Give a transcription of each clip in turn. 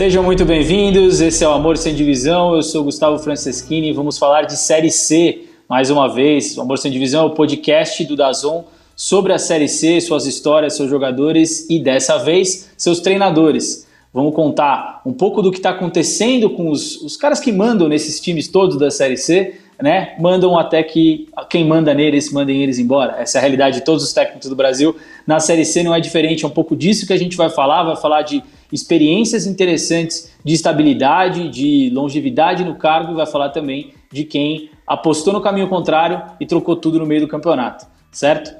Sejam muito bem-vindos. Esse é o Amor Sem Divisão. Eu sou Gustavo Franceschini e vamos falar de Série C mais uma vez. O Amor Sem Divisão é o podcast do Dazon sobre a Série C, suas histórias, seus jogadores e dessa vez seus treinadores. Vamos contar um pouco do que está acontecendo com os, os caras que mandam nesses times todos da Série C, né? Mandam até que quem manda neles, mandem eles embora. Essa é a realidade de todos os técnicos do Brasil. Na Série C não é diferente, é um pouco disso que a gente vai falar, vai falar de experiências interessantes de estabilidade, de longevidade no cargo e vai falar também de quem apostou no caminho contrário e trocou tudo no meio do campeonato, certo?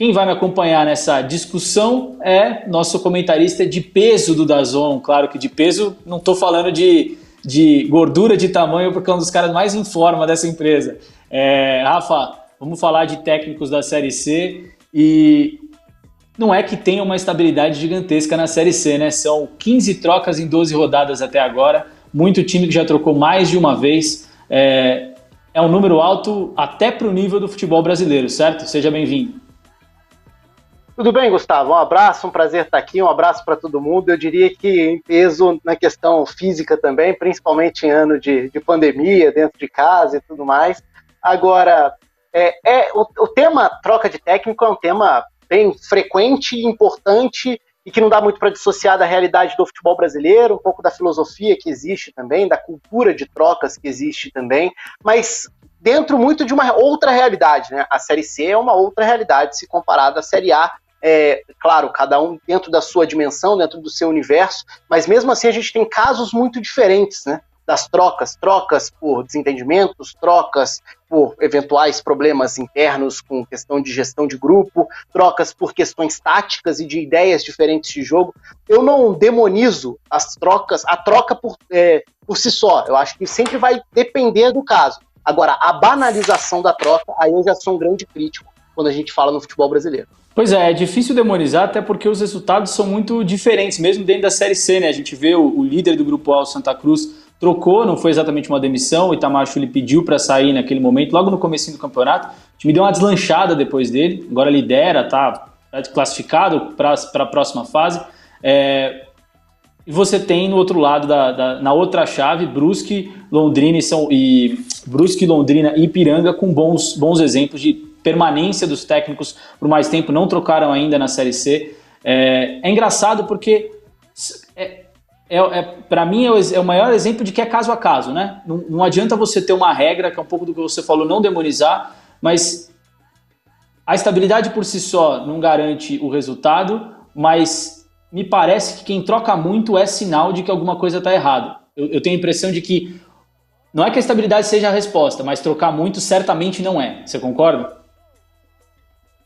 Quem vai me acompanhar nessa discussão é nosso comentarista de peso do Dazon. Claro que de peso não estou falando de, de gordura de tamanho, porque é um dos caras mais em forma dessa empresa. É, Rafa, vamos falar de técnicos da Série C e não é que tenha uma estabilidade gigantesca na Série C, né? São 15 trocas em 12 rodadas até agora, muito time que já trocou mais de uma vez. É, é um número alto até para o nível do futebol brasileiro, certo? Seja bem-vindo. Tudo bem, Gustavo? Um abraço, um prazer estar aqui, um abraço para todo mundo. Eu diria que em peso na questão física também, principalmente em ano de, de pandemia, dentro de casa e tudo mais. Agora, é, é o, o, tema troca de técnico é um tema bem frequente importante e que não dá muito para dissociar da realidade do futebol brasileiro, um pouco da filosofia que existe também, da cultura de trocas que existe também, mas dentro muito de uma outra realidade, né? A Série C é uma outra realidade se comparada à Série A, é, claro, cada um dentro da sua dimensão, dentro do seu universo, mas mesmo assim a gente tem casos muito diferentes, né? Das trocas, trocas por desentendimentos, trocas por eventuais problemas internos com questão de gestão de grupo, trocas por questões táticas e de ideias diferentes de jogo. Eu não demonizo as trocas, a troca por, é, por si só. Eu acho que sempre vai depender do caso. Agora, a banalização da troca, aí eu já sou um grande crítico quando a gente fala no futebol brasileiro. Pois é, é difícil demonizar, até porque os resultados são muito diferentes, mesmo dentro da Série C, né? A gente vê o, o líder do Grupo A, o Santa Cruz, trocou, não foi exatamente uma demissão, o Itamar Chuli pediu para sair naquele momento, logo no começo do campeonato, o time deu uma deslanchada depois dele, agora lidera, tá classificado para a próxima fase. É, e você tem no outro lado, da, da, na outra chave, Brusque, Londrina e, São, e Brusque, Londrina e Ipiranga com bons, bons exemplos de permanência dos técnicos por mais tempo, não trocaram ainda na Série C. É, é engraçado porque é, é, para mim é o, é o, maior exemplo de que é caso a caso, né? Não, não adianta você ter uma regra, que é um pouco do que você falou, não demonizar, mas a estabilidade por si só não garante o resultado, mas me parece que quem troca muito é sinal de que alguma coisa está errada. Eu, eu tenho a impressão de que não é que a estabilidade seja a resposta, mas trocar muito certamente não é. Você concorda?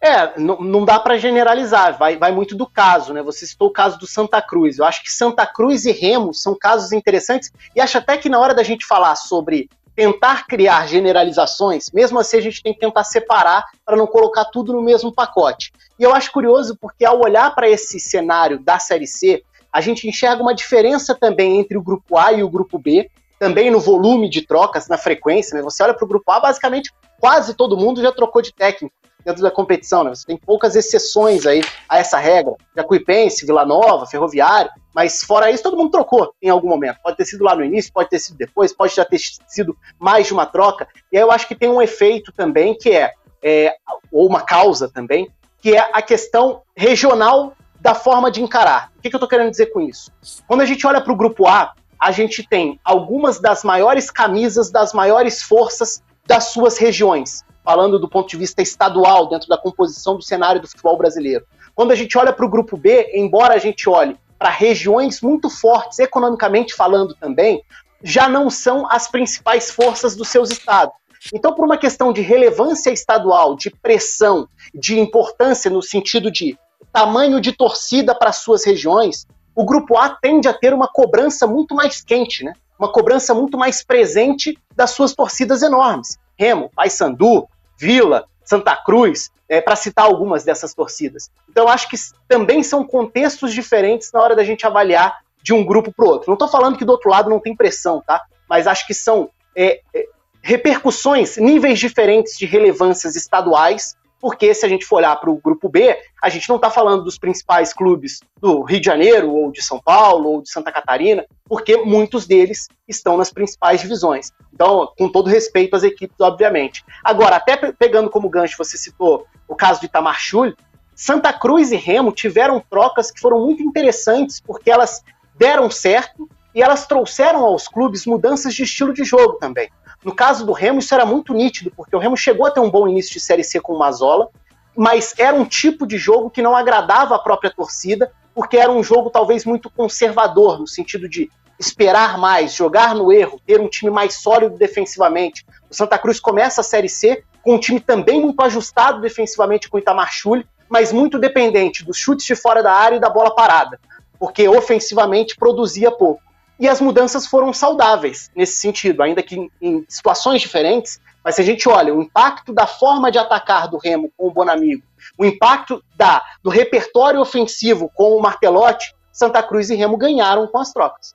É, não dá para generalizar, vai, vai muito do caso, né? Você citou o caso do Santa Cruz. Eu acho que Santa Cruz e Remo são casos interessantes e acho até que na hora da gente falar sobre tentar criar generalizações, mesmo assim a gente tem que tentar separar para não colocar tudo no mesmo pacote. E eu acho curioso porque ao olhar para esse cenário da Série C, a gente enxerga uma diferença também entre o grupo A e o grupo B, também no volume de trocas, na frequência. Né? Você olha para o grupo A, basicamente quase todo mundo já trocou de técnico dentro da competição, né? Você tem poucas exceções aí a essa regra. Jacuipense, Vila Nova, Ferroviário, mas fora isso, todo mundo trocou em algum momento. Pode ter sido lá no início, pode ter sido depois, pode já ter sido mais de uma troca. E aí eu acho que tem um efeito também que é, é ou uma causa também, que é a questão regional da forma de encarar. O que, que eu estou querendo dizer com isso? Quando a gente olha para o grupo A, a gente tem algumas das maiores camisas, das maiores forças das suas regiões falando do ponto de vista estadual, dentro da composição do cenário do futebol brasileiro. Quando a gente olha para o grupo B, embora a gente olhe para regiões muito fortes, economicamente falando também, já não são as principais forças dos seus estados. Então, por uma questão de relevância estadual, de pressão, de importância no sentido de tamanho de torcida para suas regiões, o grupo A tende a ter uma cobrança muito mais quente, né? Uma cobrança muito mais presente das suas torcidas enormes. Remo, Paysandu, Vila, Santa Cruz, é, para citar algumas dessas torcidas. Então, acho que também são contextos diferentes na hora da gente avaliar de um grupo para o outro. Não estou falando que do outro lado não tem pressão, tá? Mas acho que são é, é, repercussões, níveis diferentes de relevâncias estaduais, porque se a gente for olhar para o grupo B, a gente não está falando dos principais clubes do Rio de Janeiro, ou de São Paulo, ou de Santa Catarina, porque muitos deles estão nas principais divisões. Então, com todo respeito às equipes, obviamente. Agora, até pegando como gancho, você citou o caso de Itamar Schulli, Santa Cruz e Remo tiveram trocas que foram muito interessantes, porque elas deram certo e elas trouxeram aos clubes mudanças de estilo de jogo também. No caso do Remo, isso era muito nítido, porque o Remo chegou a ter um bom início de Série C com o Mazola, mas era um tipo de jogo que não agradava a própria torcida, porque era um jogo talvez muito conservador, no sentido de esperar mais, jogar no erro, ter um time mais sólido defensivamente. O Santa Cruz começa a Série C com um time também muito ajustado defensivamente com o Itamar Chuli, mas muito dependente dos chutes de fora da área e da bola parada, porque ofensivamente produzia pouco. E as mudanças foram saudáveis nesse sentido, ainda que em, situações diferentes. Mas se a gente olha o impacto da forma de atacar do Remo com o Bonamigo, o impacto da, do repertório ofensivo com o Martelotti, Santa Cruz e Remo ganharam com as trocas.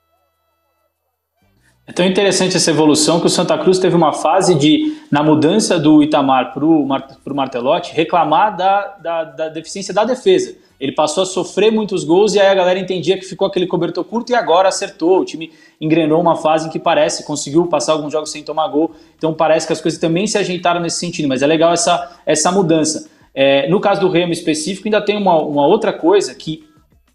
É tão interessante essa evolução que o Santa Cruz teve uma fase de, na mudança do Itamar para o Martelotti, reclamar da, da, da deficiência da defesa. Ele passou a sofrer muitos gols e aí a galera entendia que ficou aquele cobertor curto e agora acertou. O time engrenou uma fase em que parece, conseguiu passar alguns jogos sem tomar gol. Então parece que as coisas também se ajeitaram nesse sentido, mas é legal essa, essa mudança. É, no caso do Remo específico, ainda tem uma, uma outra coisa que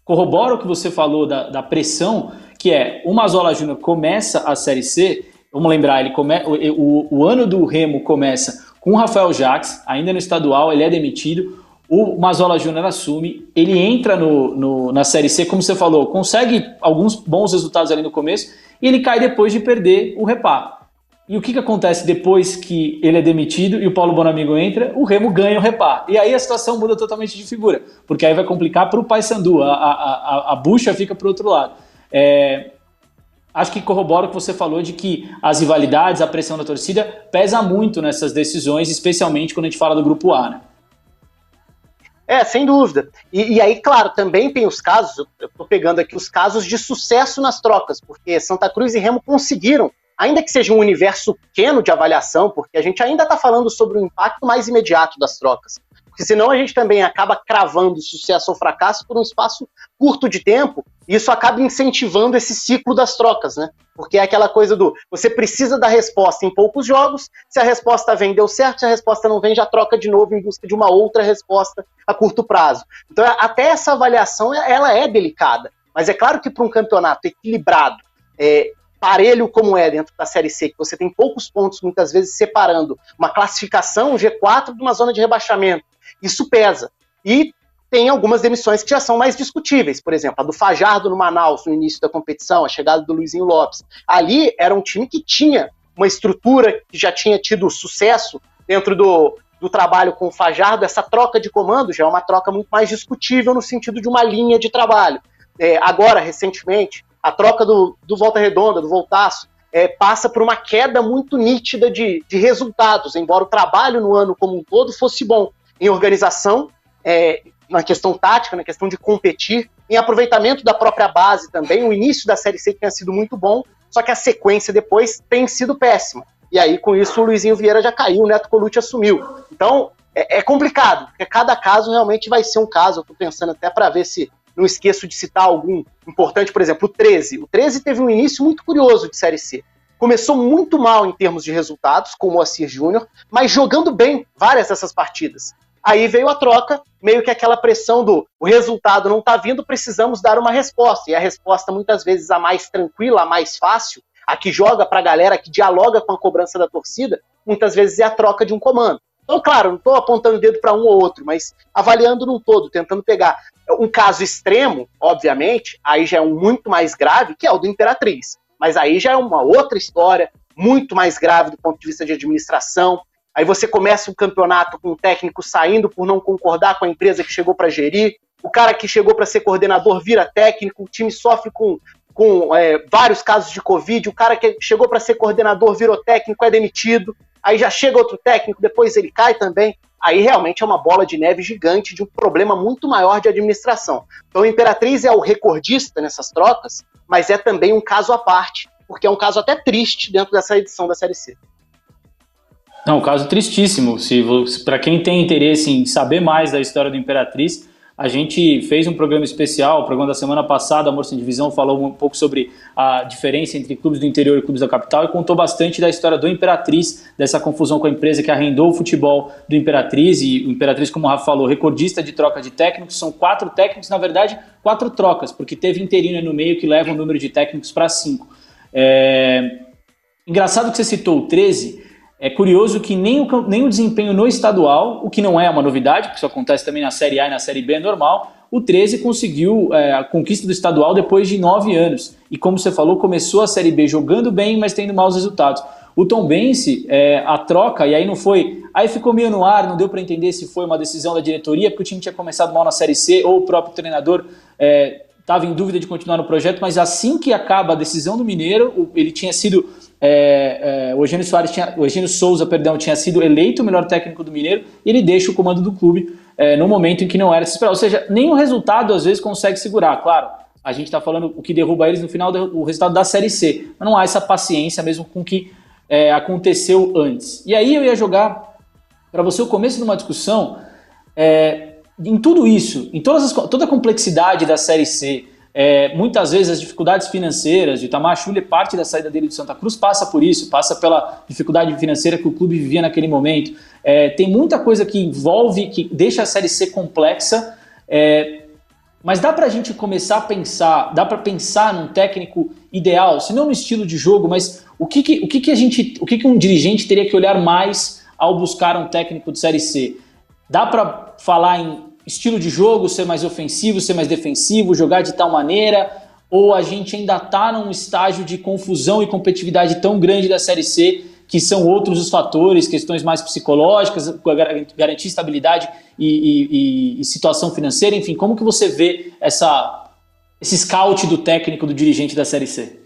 corrobora o que você falou da, da pressão, que é o Mazola Júnior começa a Série C. Vamos lembrar, ele come, o, o, o ano do Remo começa com o Rafael Jacques, ainda no estadual, ele é demitido. O Mazola Júnior assume, ele entra no, no, na Série C, como você falou, consegue alguns bons resultados ali no começo, e ele cai depois de perder o Repá. E o que, que acontece depois que ele é demitido e o Paulo Bonamigo entra? O Remo ganha o Repá. E aí a situação muda totalmente de figura, porque aí vai complicar para o Paysandu, a, a, a, a bucha fica para o outro lado. É, acho que corrobora o que você falou de que as rivalidades, a pressão da torcida pesa muito nessas decisões, especialmente quando a gente fala do grupo A, né? É, sem dúvida. E, e, aí, claro, também tem os casos, eu estou pegando aqui os casos de sucesso nas trocas, porque Santa Cruz e Remo conseguiram, ainda que seja um universo pequeno de avaliação, porque a gente ainda está falando sobre o impacto mais imediato das trocas. Porque senão a gente também acaba cravando sucesso ou fracasso por um espaço curto de tempo, e isso acaba incentivando esse ciclo das trocas, né? Porque é aquela coisa do você precisa da resposta em poucos jogos, se a resposta vem, deu certo, se a resposta não vem, já troca de novo em busca de uma outra resposta a curto prazo. Então, até essa avaliação ela é delicada. Mas é claro que para um campeonato equilibrado, é, parelho como é dentro da Série C, que você tem poucos pontos, muitas vezes separando uma classificação G4 de uma zona de rebaixamento, isso pesa. E tem algumas demissões que já são mais discutíveis. Por exemplo, a do Fajardo no Manaus, no início da competição, a chegada do Luizinho Lopes. Ali era um time que tinha uma estrutura que já tinha tido sucesso dentro do, do trabalho com o Fajardo. Essa troca de comando já é uma troca muito mais discutível no sentido de uma linha de trabalho. É, agora, recentemente, a troca do, do Volta Redonda, do Voltaço, é, passa por uma queda muito nítida de, de resultados, embora o trabalho no ano como um todo fosse bom em organização, é, na questão tática, na questão de competir, em aproveitamento da própria base também. O início da Série C tinha sido muito bom, só que a sequência depois tem sido péssima. E aí, com isso, o Luizinho Vieira já caiu, o Neto Colucci assumiu. Então, é, é complicado, porque cada caso realmente vai ser um caso. Eu estou pensando até para ver se não esqueço de citar algum importante, por exemplo, o 13. O 13 teve um início muito curioso de Série C. Começou muito mal em termos de resultados, com o Moacir Júnior, mas jogando bem várias dessas partidas. Aí veio a troca, meio que aquela pressão do o resultado não está vindo, precisamos dar uma resposta. E a resposta, muitas vezes, a mais tranquila, a mais fácil, a que joga para a galera, que dialoga com a cobrança da torcida, muitas vezes é a troca de um comando. Então, claro, não estou apontando o dedo para um ou outro, mas avaliando num todo, tentando pegar um caso extremo, obviamente, aí já é um muito mais grave, que é o do Imperatriz. Mas aí já é uma outra história, muito mais grave do ponto de vista de administração, Aí você começa um campeonato com o técnico saindo por não concordar com a empresa que chegou para gerir. O cara que chegou para ser coordenador vira técnico, o time sofre com, com é, vários casos de Covid. O cara que chegou para ser coordenador virou técnico, é demitido. Aí já chega outro técnico, depois ele cai também. Aí realmente é uma bola de neve gigante de um problema muito maior de administração. Então a Imperatriz é o recordista nessas trocas, mas é também um caso à parte, porque é um caso até triste dentro dessa edição da Série C. Não, um caso tristíssimo. Se, para quem tem interesse em saber mais da história do Imperatriz, a gente fez um programa especial, o programa da semana passada, Amor Sem Divisão, falou um pouco sobre a diferença entre clubes do interior e clubes da capital e contou bastante da história do Imperatriz, dessa confusão com a empresa que arrendou o futebol do Imperatriz. E o Imperatriz, como o Rafa falou, recordista de troca de técnicos, são quatro técnicos, na verdade, quatro trocas, porque teve interino no meio que leva o número de técnicos para cinco. É... Engraçado que você citou o 13. É curioso que nem o, nem o desempenho no estadual, o que não é uma novidade, porque isso acontece também na Série A e na Série B é normal, o 13 conseguiu é, a conquista do estadual depois de nove anos. E como você falou, começou a Série B jogando bem, mas tendo maus resultados. O Tom Bense, é, a troca, e aí não foi. Aí ficou meio no ar, não deu para entender se foi uma decisão da diretoria, porque o time tinha começado mal na Série C, ou o próprio treinador estava é, em dúvida de continuar no projeto, mas assim que acaba a decisão do Mineiro, ele tinha sido é, é, o Eugênio Soares tinha, o Eugênio Souza, perdão, tinha sido eleito o melhor técnico do Mineiro e ele deixa o comando do clube é, no momento em que não era se esperar. Ou seja, nem o resultado às vezes consegue segurar. Claro, a gente está falando o que derruba eles no final, o resultado da Série C. Mas não há essa paciência mesmo com o que é, aconteceu antes. E aí eu ia jogar para você o começo de uma discussão é, em tudo isso, em todas as, toda a complexidade da Série C, é, muitas vezes as dificuldades financeiras de Itamar Schulli, parte da saída dele de Santa Cruz passa por isso, passa pela dificuldade financeira que o clube vivia naquele momento. É, tem muita coisa que envolve, que deixa a Série C complexa, é, mas dá para a gente começar a pensar, dá para pensar num técnico ideal, se não no estilo de jogo, mas o que, que o que, que a gente, o que, que um dirigente teria que olhar mais ao buscar um técnico de Série C? Dá para falar em estilo de jogo, ser mais ofensivo, ser mais defensivo, jogar de tal maneira, ou a gente ainda está num estágio de confusão e competitividade tão grande da Série C que são outros os fatores, questões mais psicológicas, garantir estabilidade e, e, e, situação financeira, enfim, como que você vê essa, esse scout do técnico, do dirigente da Série C?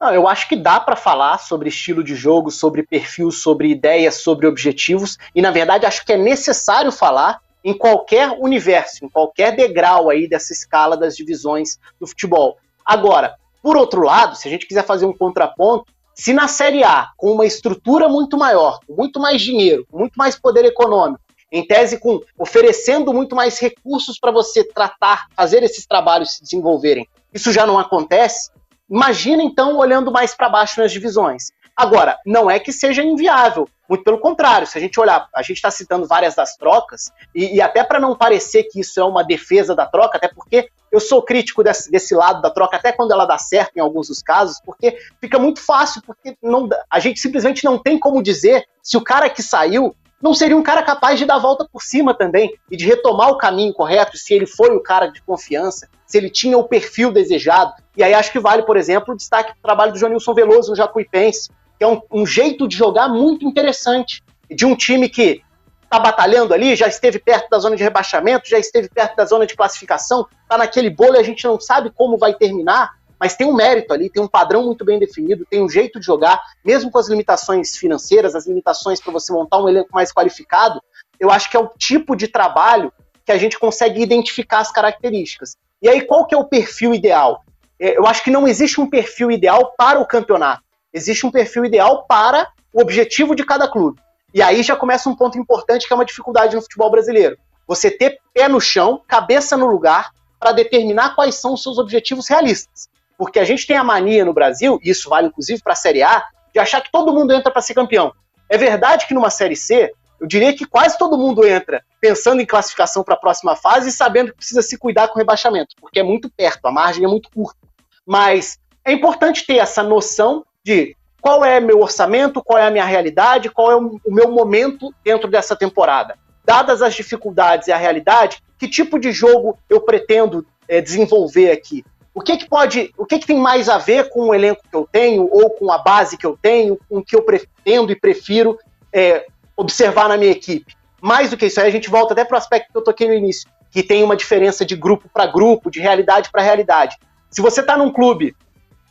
Não, eu acho que dá para falar sobre estilo de jogo, sobre perfil, sobre ideias, sobre objetivos, e na verdade acho que é necessário falar em qualquer universo, em qualquer degrau aí dessa escala das divisões do futebol. Agora, por outro lado, se a gente quiser fazer um contraponto, se na Série A, com uma estrutura muito maior, com muito mais dinheiro, com muito mais poder econômico, em tese com oferecendo muito mais recursos para você tratar, fazer esses trabalhos se desenvolverem, isso já não acontece, imagina então olhando mais para baixo nas divisões. Agora, não é que seja inviável. Muito pelo contrário, se a gente olhar, a gente está citando várias das trocas, e, e até para não parecer que isso é uma defesa da troca, até porque eu sou crítico desse, desse, lado da troca, até quando ela dá certo em alguns dos casos, porque fica muito fácil, porque não, a gente simplesmente não tem como dizer se o cara que saiu não seria um cara capaz de dar a volta por cima também e de retomar o caminho correto, se ele foi o cara de confiança, se ele tinha o perfil desejado. E aí acho que vale, por exemplo, o destaque do trabalho do Joanilson Veloso no Jacuipense, que é um, um jeito de jogar muito interessante, de um time que está batalhando ali, já esteve perto da zona de rebaixamento, já esteve perto da zona de classificação, está naquele bolo e a gente não sabe como vai terminar, mas tem um mérito ali, tem um padrão muito bem definido, tem um jeito de jogar, mesmo com as limitações financeiras, as limitações para você montar um elenco mais qualificado, eu acho que é o tipo de trabalho que a gente consegue identificar as características. E aí, qual que é o perfil ideal? É, eu acho que não existe um perfil ideal para o campeonato. Existe um perfil ideal para o objetivo de cada clube. E aí já começa um ponto importante que é uma dificuldade no futebol brasileiro. Você ter pé no chão, cabeça no lugar, para determinar quais são os seus objetivos realistas. Porque a gente tem a mania no Brasil, e isso vale inclusive para a Série A, de achar que todo mundo entra para ser campeão. É verdade que numa Série C, eu diria que quase todo mundo entra pensando em classificação para a próxima fase e sabendo que precisa se cuidar com o rebaixamento, porque é muito perto, a margem é muito curta. Mas é importante ter essa noção de qual é meu orçamento, qual é a minha realidade, qual é o meu momento dentro dessa temporada. Dadas as dificuldades e a realidade, que tipo de jogo eu pretendo é, desenvolver aqui? O que, que pode, o que, que tem mais a ver com o elenco que eu tenho, ou com a base que eu tenho, com o que eu pretendo e prefiro é, observar na minha equipe? Mais do que isso, aí a gente volta até para o aspecto que eu toquei no início, que tem uma diferença de grupo para grupo, de realidade para realidade. Se você está num clube,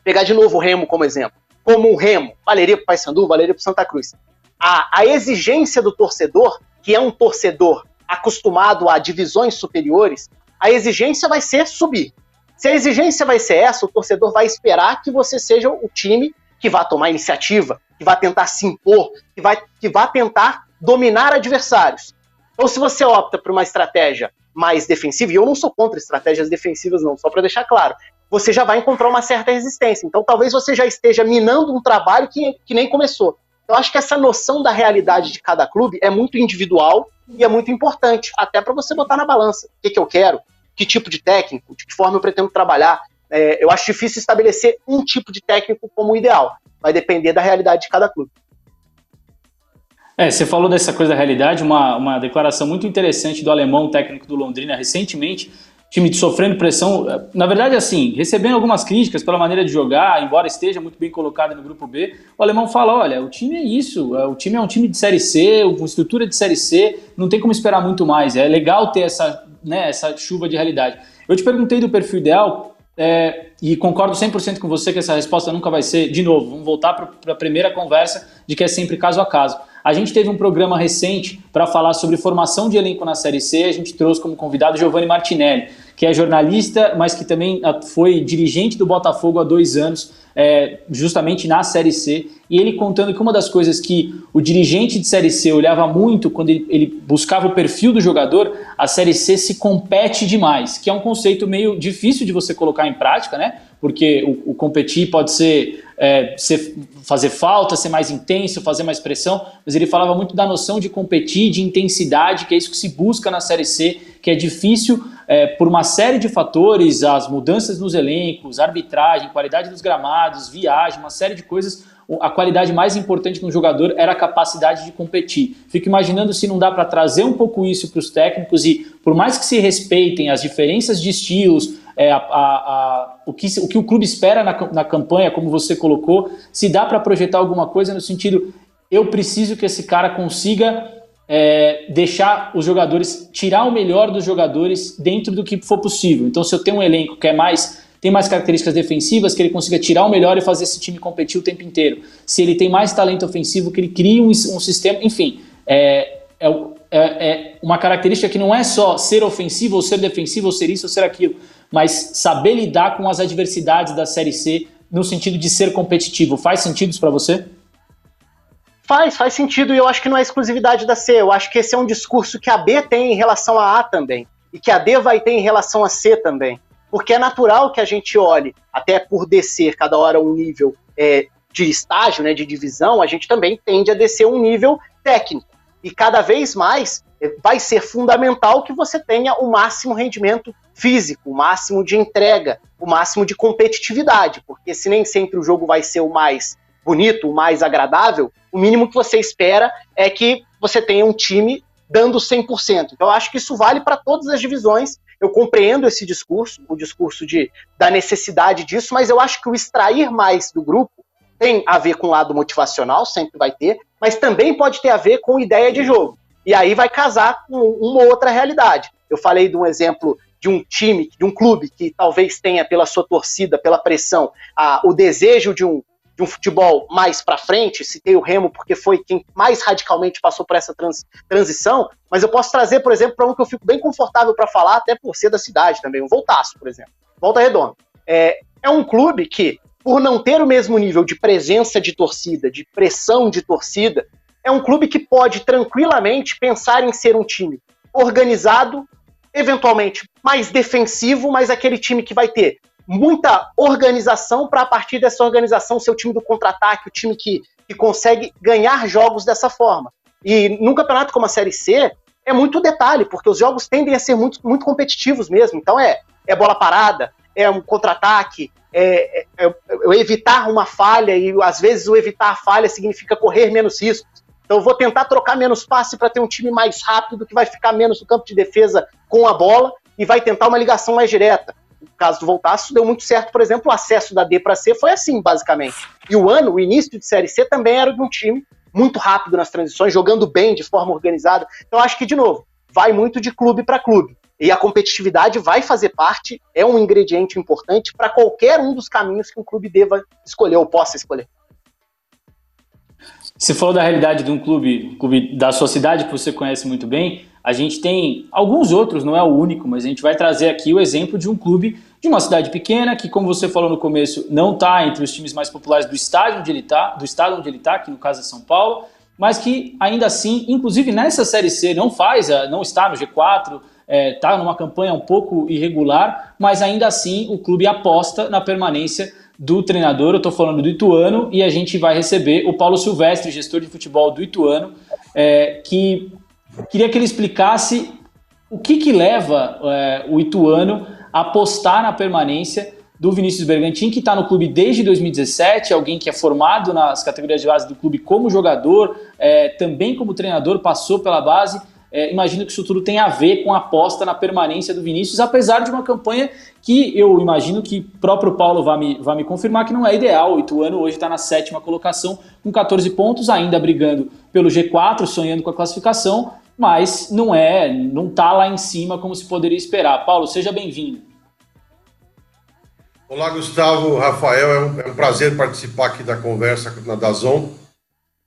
pegar de novo o Remo como exemplo, como o Remo, valeria para o Paysandu, valeria para Santa Cruz. A, a exigência do torcedor, que é um torcedor acostumado a divisões superiores, a exigência vai ser subir. Se a exigência vai ser essa, o torcedor vai esperar que você seja o time que vá tomar iniciativa, que vá tentar se impor, que vai que vá tentar dominar adversários. Então, se você opta por uma estratégia mais defensiva, e eu não sou contra estratégias defensivas, não, só para deixar claro, você já vai encontrar uma certa resistência. Então, talvez você já esteja minando um trabalho que, que nem começou. Eu acho que essa noção da realidade de cada clube é muito individual e é muito importante, até para você botar na balança o que, que eu quero, que tipo de técnico, de que forma eu pretendo trabalhar. É, eu acho difícil estabelecer um tipo de técnico como ideal. Vai depender da realidade de cada clube. É, você falou dessa coisa da realidade, uma, uma declaração muito interessante do alemão técnico do Londrina recentemente, time sofrendo pressão, na verdade assim, recebendo algumas críticas pela maneira de jogar, embora esteja muito bem colocado no grupo B, o alemão fala, olha, o time é isso, é, o time é um time de Série C, com estrutura de Série C, não tem como esperar muito mais, é legal ter essa, né, essa chuva de realidade. Eu te perguntei do perfil ideal, é, e concordo 100% com você que essa resposta nunca vai ser, de novo, vamos voltar para a primeira conversa de que é sempre caso a caso. A gente teve um programa recente para falar sobre formação de elenco na Série C. A gente trouxe como convidado Giovanni Martinelli, que é jornalista, mas que também foi dirigente do Botafogo há dois anos, é, justamente na Série C. E ele contando que uma das coisas que o dirigente de Série C olhava muito quando ele, ele buscava o perfil do jogador, a Série C se compete demais, que é um conceito meio difícil de você colocar em prática, né? Porque o, o competir pode ser é, ser, fazer falta, ser mais intenso, fazer mais pressão, mas ele falava muito da noção de competir, de intensidade, que é isso que se busca na Série C, que é difícil é, por uma série de fatores, as mudanças nos elencos, arbitragem, qualidade dos gramados, viagem, uma série de coisas. A qualidade mais importante no jogador era a capacidade de competir. Fico imaginando se não dá para trazer um pouco isso para os técnicos e, por mais que se respeitem as diferenças de estilos, é, a, a, o, que, o que o clube espera na, na campanha, como você colocou, se dá para projetar alguma coisa no sentido, eu preciso que esse cara consiga é, deixar os jogadores, tirar o melhor dos jogadores dentro do que for possível. Então, se eu tenho um elenco que é mais tem mais características defensivas, que ele consiga tirar o melhor e fazer esse time competir o tempo inteiro. Se ele tem mais talento ofensivo, que ele crie um, um sistema, enfim, é, é, é, é, uma característica que não é só ser ofensivo ou ser defensivo ou ser isso ou ser aquilo, mas saber lidar com as adversidades da Série C no sentido de ser competitivo. Faz sentido isso para você? Faz, faz sentido e eu acho que não é exclusividade da C. Eu acho que esse é um discurso que a B tem em relação a A também e que a D vai ter em relação a C também. Porque é natural que a gente olhe, até por descer cada hora um nível é, de estágio, né, de divisão, a gente também tende a descer um nível técnico. E cada vez mais é, vai ser fundamental que você tenha o máximo rendimento físico, o máximo de entrega, o máximo de competitividade, porque se nem sempre o jogo vai ser o mais bonito, o mais agradável, o mínimo que você espera é que você tenha um time dando 100%. Então eu acho que isso vale para todas as divisões. Eu compreendo esse discurso, o discurso de, da necessidade disso, mas eu acho que o extrair mais do grupo tem a ver com o lado motivacional, sempre vai ter, mas também pode ter a ver com ideia de jogo. E aí vai casar com uma outra realidade. Eu falei de um exemplo de um time, de um clube que talvez tenha pela sua torcida, pela pressão, a, o desejo de um, de um futebol mais para frente, citei o Remo porque foi quem mais radicalmente passou por essa trans, transição, mas eu posso trazer, por exemplo, para um que eu fico bem confortável para falar, até por ser da cidade também, o Voltaço, por exemplo. Volta Redonda. É, é um clube que, por não ter o mesmo nível de presença de torcida, de pressão de torcida, é um clube que pode tranquilamente pensar em ser um time organizado, eventualmente mais defensivo, mas aquele time que vai ter muita organização para a partir dessa organização ser o time do contra-ataque, o time que, que consegue ganhar jogos dessa forma. E num campeonato como a Série C, é muito detalhe, porque os jogos tendem a ser muito, muito competitivos mesmo. Então é, é bola parada, é um contra-ataque, é, é, é, evitar uma falha, e às vezes o evitar a falha significa correr menos riscos. Então eu vou tentar trocar menos passe para ter um time mais rápido, que vai ficar menos no campo de defesa com a bola e vai tentar uma ligação mais direta. Caso do Voltaço, deu muito certo, por exemplo, o acesso da D para C foi assim, basicamente. E o ano, o início de Série C também era de um time muito rápido nas transições, jogando bem, de forma organizada. Então acho que, de novo, vai muito de clube para clube. E a competitividade vai fazer parte, é um ingrediente importante para qualquer um dos caminhos que um clube deva escolher ou possa escolher. Você falou da realidade de um clube, clube da sua cidade que você conhece muito bem. A gente tem alguns outros, não é o único, mas a gente vai trazer aqui o exemplo de um clube de uma cidade pequena, que, como você falou no começo, não está entre os times mais populares do estádio onde ele está, do estado onde ele está, que no caso é São Paulo, mas que ainda assim, inclusive nessa Série C, não faz, eh, não está no G4, está é, numa campanha um pouco irregular, mas ainda assim o clube aposta na permanência do treinador. Eu estou falando do Ituano e a gente vai receber o Paulo Silvestre, gestor de futebol do Ituano, é, que queria que ele explicasse o que, que leva é, o Ituano a apostar na permanência do Vinícius Bergantin, que está no clube desde 2017, alguém que é formado nas categorias de base do clube como jogador, é, também como treinador, passou pela base. É, imagino que isso tudo tem a ver com a aposta na permanência do Vinícius, apesar de uma campanha que eu imagino que próprio Paulo vai me, vai me confirmar que não é ideal. O Ituano hoje está na sétima colocação, com 14 pontos, ainda brigando pelo G4, sonhando com a classificação, mas não é, não está lá em cima como se poderia esperar. Paulo, seja bem-vindo. Olá, Gustavo, Rafael, é um, é um, prazer participar aqui da conversa na Dazon.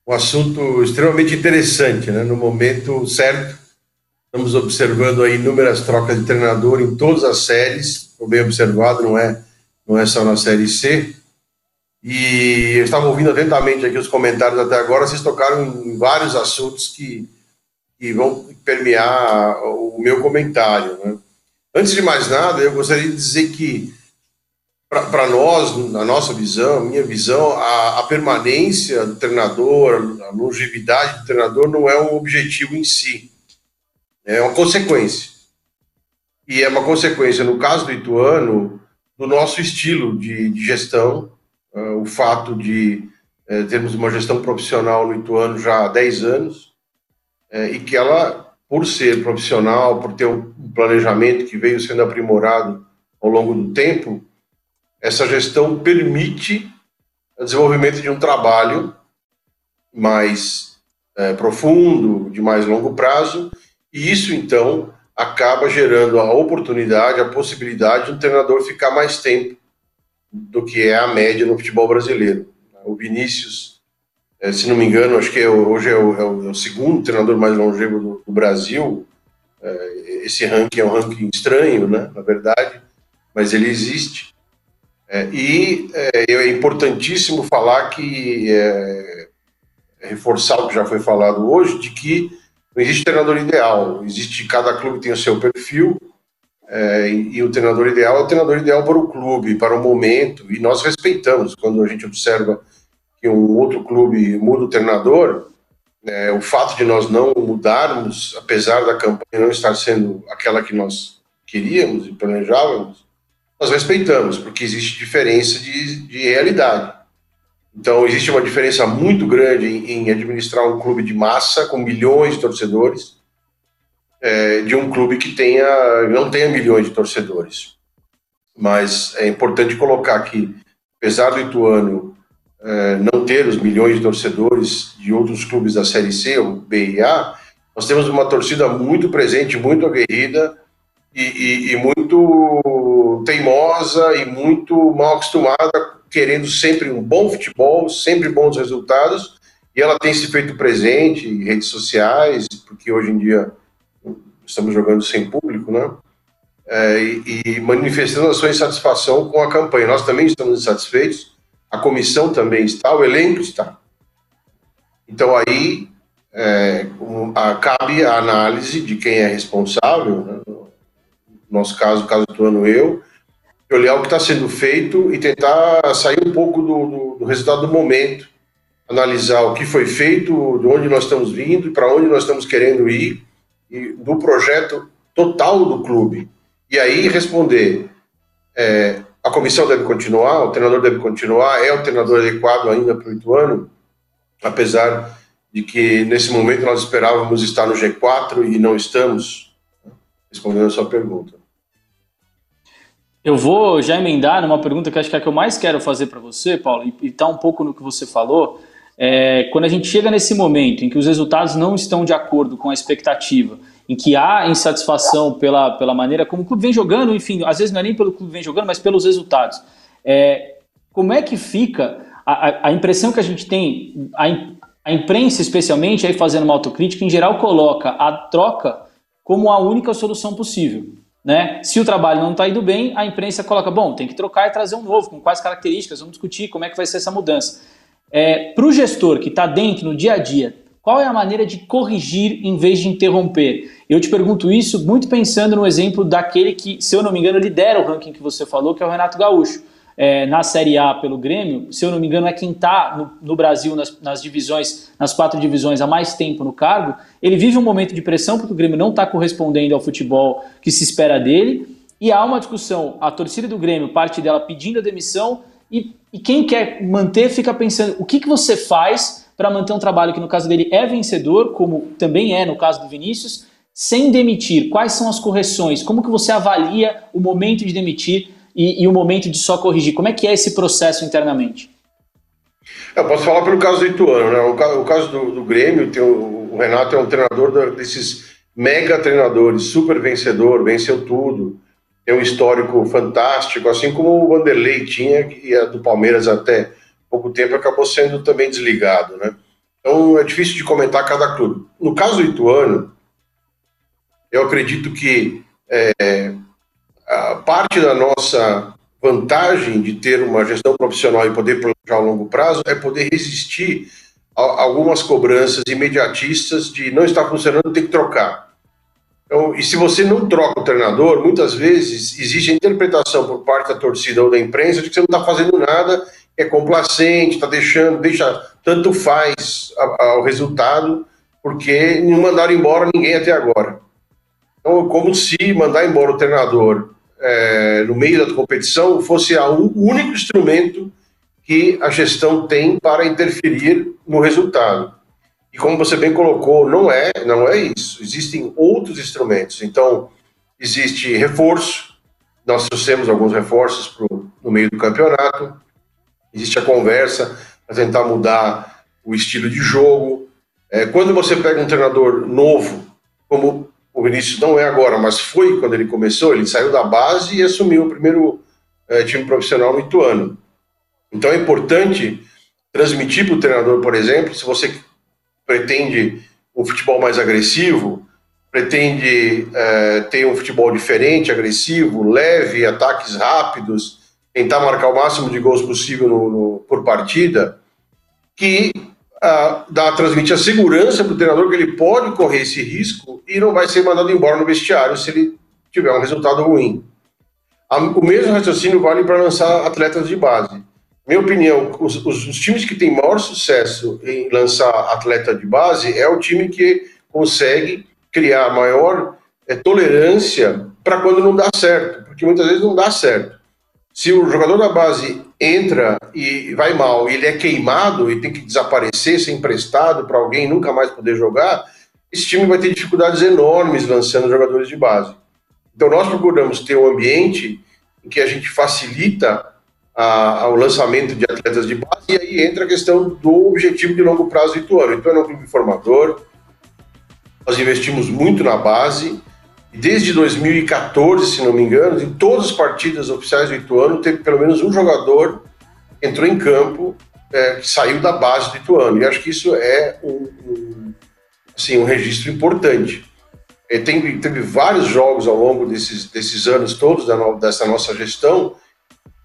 Um assunto extremamente interessante, né? No momento certo, estamos observando aí inúmeras trocas de treinador em todas as séries, foi bem observado, não é, não é só na série C. E eu estava ouvindo atentamente aqui os comentários até agora, vocês tocaram em vários assuntos que, que vão permear o meu comentário. Né? Antes de mais nada, eu gostaria de dizer que para nós, na nossa visão, minha visão, a, a, permanência do treinador, a longevidade do treinador não é um objetivo em si, é uma consequência. E é uma consequência, no caso do Ituano, do nosso estilo de, de gestão, uh, o fato de uh, termos uma gestão profissional no Ituano já há 10 anos, uh, e que ela, por ser profissional, por ter um planejamento que veio sendo aprimorado ao longo do tempo, essa gestão permite o desenvolvimento de um trabalho mais é, profundo, de mais longo prazo, e isso então acaba gerando a oportunidade, a possibilidade de um treinador ficar mais tempo do que é a média no futebol brasileiro. O Vinícius, é, se não me engano, acho que é, hoje é o, é, o, é o, segundo treinador mais longevo do, do Brasil. É, esse ranking é um ranking estranho, né, na verdade, mas ele existe. É, e é, importantíssimo falar que, reforçar o que já foi falado hoje, de que não existe treinador ideal, existe, cada clube tem o seu perfil, é, e, e, o treinador ideal é o treinador ideal para o clube, para o momento, e nós respeitamos quando a gente observa que um outro clube muda o treinador, é, o fato de nós não mudarmos, apesar da campanha não estar sendo aquela que nós queríamos e planejávamos, nós respeitamos, porque existe diferença de, de realidade. Então, existe uma diferença muito grande em, em administrar um clube de massa, com milhões de torcedores, é, de um clube que tenha, não tenha milhões de torcedores. Mas é importante colocar que, apesar do Ituano é, não ter os milhões de torcedores de outros clubes da Série C, ou B e A, nós temos uma torcida muito presente, muito aguerrida e, e, e muito teimosa e muito mal acostumada, querendo sempre um bom futebol, sempre bons resultados, e ela tem se feito presente em redes sociais, porque hoje em dia estamos jogando sem público, né? É, e, e, manifestando a sua insatisfação com a campanha. Nós também estamos insatisfeitos, a comissão também está, o elenco está. Então aí é, a, cabe a análise de quem é responsável, né? no nosso caso, caso do ano eu, olhar o que está sendo feito e tentar sair um pouco do, do, do resultado do momento, analisar o que foi feito, de onde nós estamos vindo e para onde nós estamos querendo ir e do projeto total do clube. E aí responder: é, a comissão deve continuar, o treinador deve continuar, é o treinador adequado ainda para o Ituano, apesar de que nesse momento nós esperávamos estar no G4 e não estamos, respondendo a sua pergunta. Eu vou já emendar numa pergunta que acho que é a que eu mais quero fazer para você, Paulo, e está um pouco no que você falou. É, quando a gente chega nesse momento em que os resultados não estão de acordo com a expectativa, em que há insatisfação pela, pela maneira como o clube vem jogando, enfim, às vezes não é nem pelo clube vem jogando, mas pelos resultados. É, como é que fica a, a, impressão que a gente tem, a, a imprensa especialmente, aí fazendo uma autocrítica, em geral coloca a troca como a única solução possível. Né? Se o trabalho não está indo bem, a imprensa coloca, bom, tem que trocar e trazer um novo, com quais características, vamos discutir como é que vai ser essa mudança. É, Para o gestor que está dentro no dia a dia, qual é a maneira de corrigir em vez de interromper? Eu te pergunto isso muito pensando no exemplo daquele que, se eu não me engano, lidera o ranking que você falou, que é o Renato Gaúcho é, na Série A pelo Grêmio, se eu não me engano, é quem está no, no, Brasil nas, nas, divisões, nas quatro divisões há mais tempo no cargo. Ele vive um momento de pressão porque o Grêmio não está correspondendo ao futebol que se espera dele. E há uma discussão, a torcida do Grêmio, parte dela pedindo a demissão, e, e quem quer manter fica pensando o que, que você faz para manter um trabalho que, no caso dele, é vencedor, como também é no caso do Vinícius, sem demitir. Quais são as correções? Como que você avalia o momento de demitir? e, e, o momento de só corrigir? Como é que é esse processo internamente? Eu posso falar pelo caso do Ituano, né? O, caso do, do Grêmio, tem o, o, Renato é um treinador desses mega treinadores, super vencedor, venceu tudo, tem um histórico fantástico, assim como o Vanderlei tinha, que é do Palmeiras até pouco tempo acabou sendo também desligado, né? Então é difícil de comentar cada clube. No caso do Ituano, eu acredito que é, a parte da nossa vantagem de ter uma gestão profissional e poder planejar a longo prazo é poder resistir a algumas cobranças imediatistas de não está funcionando, tem que trocar. Então, e se você não troca o treinador, muitas vezes existe a interpretação por parte da torcida ou da imprensa de que você não está fazendo nada, é complacente, está deixando, deixa, tanto faz ao resultado, porque não mandaram embora ninguém até agora. Então, como se mandar embora o treinador é, no meio da competição fosse o único instrumento que a gestão tem para interferir no resultado. E como você bem colocou, não é, não é isso. Existem outros instrumentos. Então, existe reforço. Nós trouxemos alguns reforços pro, no meio do campeonato. Existe a conversa para tentar mudar o estilo de jogo. É, quando você pega um treinador novo, como o Vinícius não é agora, mas foi quando ele começou, ele saiu da base e assumiu o primeiro é, time profissional no Ituano. Então é importante transmitir para o treinador, por exemplo, se você pretende um futebol mais agressivo, pretende é, ter um futebol diferente, agressivo, leve, ataques rápidos, tentar marcar o máximo de gols possível no, no, por partida, que uh, dá, transmitir a segurança para o treinador que ele pode correr esse risco e não vai ser mandado embora no vestiário se ele tiver um resultado ruim. O mesmo raciocínio vale para lançar atletas de base. Minha opinião, os, os, os, times que têm maior sucesso em lançar atleta de base é o time que consegue criar maior é, tolerância para quando não dá certo, porque muitas vezes não dá certo. Se o jogador da base entra e vai mal, ele é queimado e tem que desaparecer, ser emprestado para alguém nunca mais poder jogar, esse time vai ter dificuldades enormes lançando jogadores de base. Então nós procuramos ter um ambiente em que a gente facilita a, lançamento de atletas de base e aí entra a questão do objetivo de longo prazo do Ituano. Então é um clube formador, nós investimos muito na base, Desde 2014, se não me engano, em todas as partidas oficiais do Ituano, teve pelo menos um jogador que entrou em campo é, que saiu da base do Ituano. E acho que isso é um, um assim, um registro importante. É, tem, teve vários jogos ao longo desses, desses anos todos da no, dessa nossa gestão.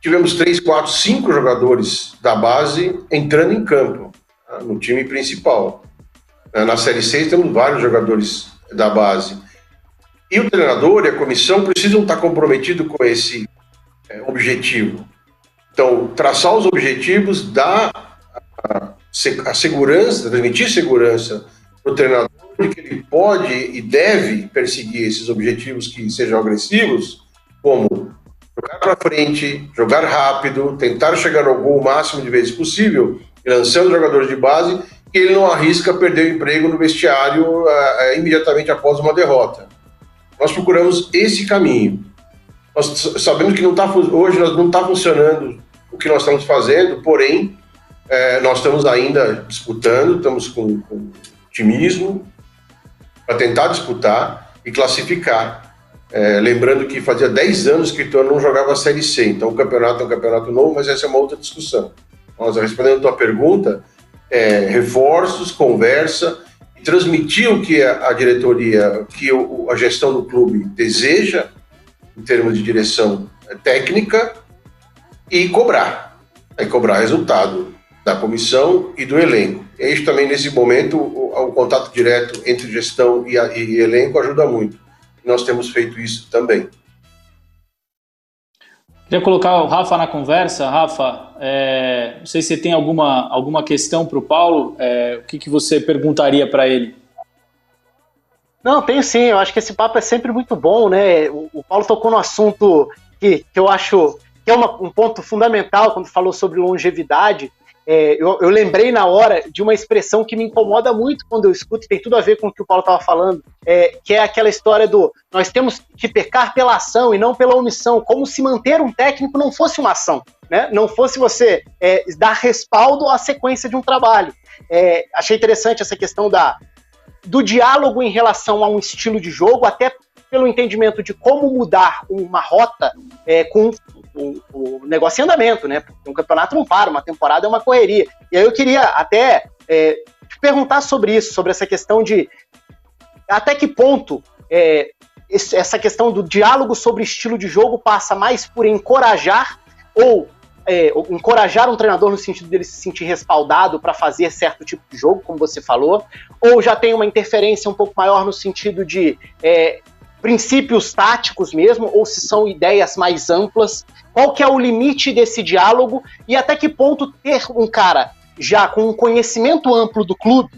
Tivemos três, quatro, cinco jogadores da base entrando em campo tá, no time principal. Na Série 6 temos vários jogadores da base. E o treinador e a comissão precisam estar comprometidos com esse é, objetivo. Então, traçar os objetivos, dar a, a segurança, transmitir segurança para o treinador de que ele pode e deve perseguir esses objetivos que sejam agressivos, como jogar para frente, jogar rápido, tentar chegar ao gol o máximo de vezes possível, lançando jogadores de base, que ele não arrisca perder o emprego no vestiário uh, imediatamente após uma derrota. Nós procuramos esse caminho. Nós sabemos que não tá, hoje não está funcionando o que nós estamos fazendo, porém, é, nós estamos ainda disputando, estamos com, com otimismo para tentar disputar e classificar. É, lembrando que fazia 10 anos que o Ituano não jogava a Série C, então o campeonato é um campeonato novo, mas essa é uma outra discussão. Nós respondendo a tua pergunta, é, reforços, conversa, transmitir o que a, diretoria, que a gestão do clube deseja em termos de direção técnica e cobrar. Aí cobrar resultado da comissão e do elenco. E isso também, nesse momento, o, o contato direto entre gestão e, a, e elenco ajuda muito. Nós temos feito isso também. Queria colocar o Rafa na conversa. Rafa, é, não sei se você tem alguma, alguma questão para o Paulo. É, o que, que você perguntaria para ele? Não, tenho sim. Eu acho que esse papo é sempre muito bom, né? O, o Paulo tocou no assunto que, que eu acho que é uma, um ponto fundamental quando falou sobre longevidade. É, eu, eu, lembrei na hora de uma expressão que me incomoda muito quando eu escuto, tem tudo a ver com o que o Paulo estava falando, é, que é aquela história do nós temos que pecar pela ação e não pela omissão, como se manter um técnico não fosse uma ação, né? não fosse você é, dar respaldo à sequência de um trabalho. É, achei interessante essa questão da, do diálogo em relação a um estilo de jogo, até pelo entendimento de como mudar uma rota é, com o, o, negócio em andamento, né? Porque um campeonato não para, uma temporada é uma correria. E aí eu queria até é, te perguntar sobre isso, sobre essa questão de até que ponto é, essa questão do diálogo sobre estilo de jogo passa mais por encorajar ou é, encorajar um treinador no sentido dele se sentir respaldado para fazer certo tipo de jogo, como você falou, ou já tem uma interferência um pouco maior no sentido de é, princípios táticos mesmo, ou se são ideias mais amplas? Qual que é o limite desse diálogo e até que ponto ter um cara já com um conhecimento amplo do clube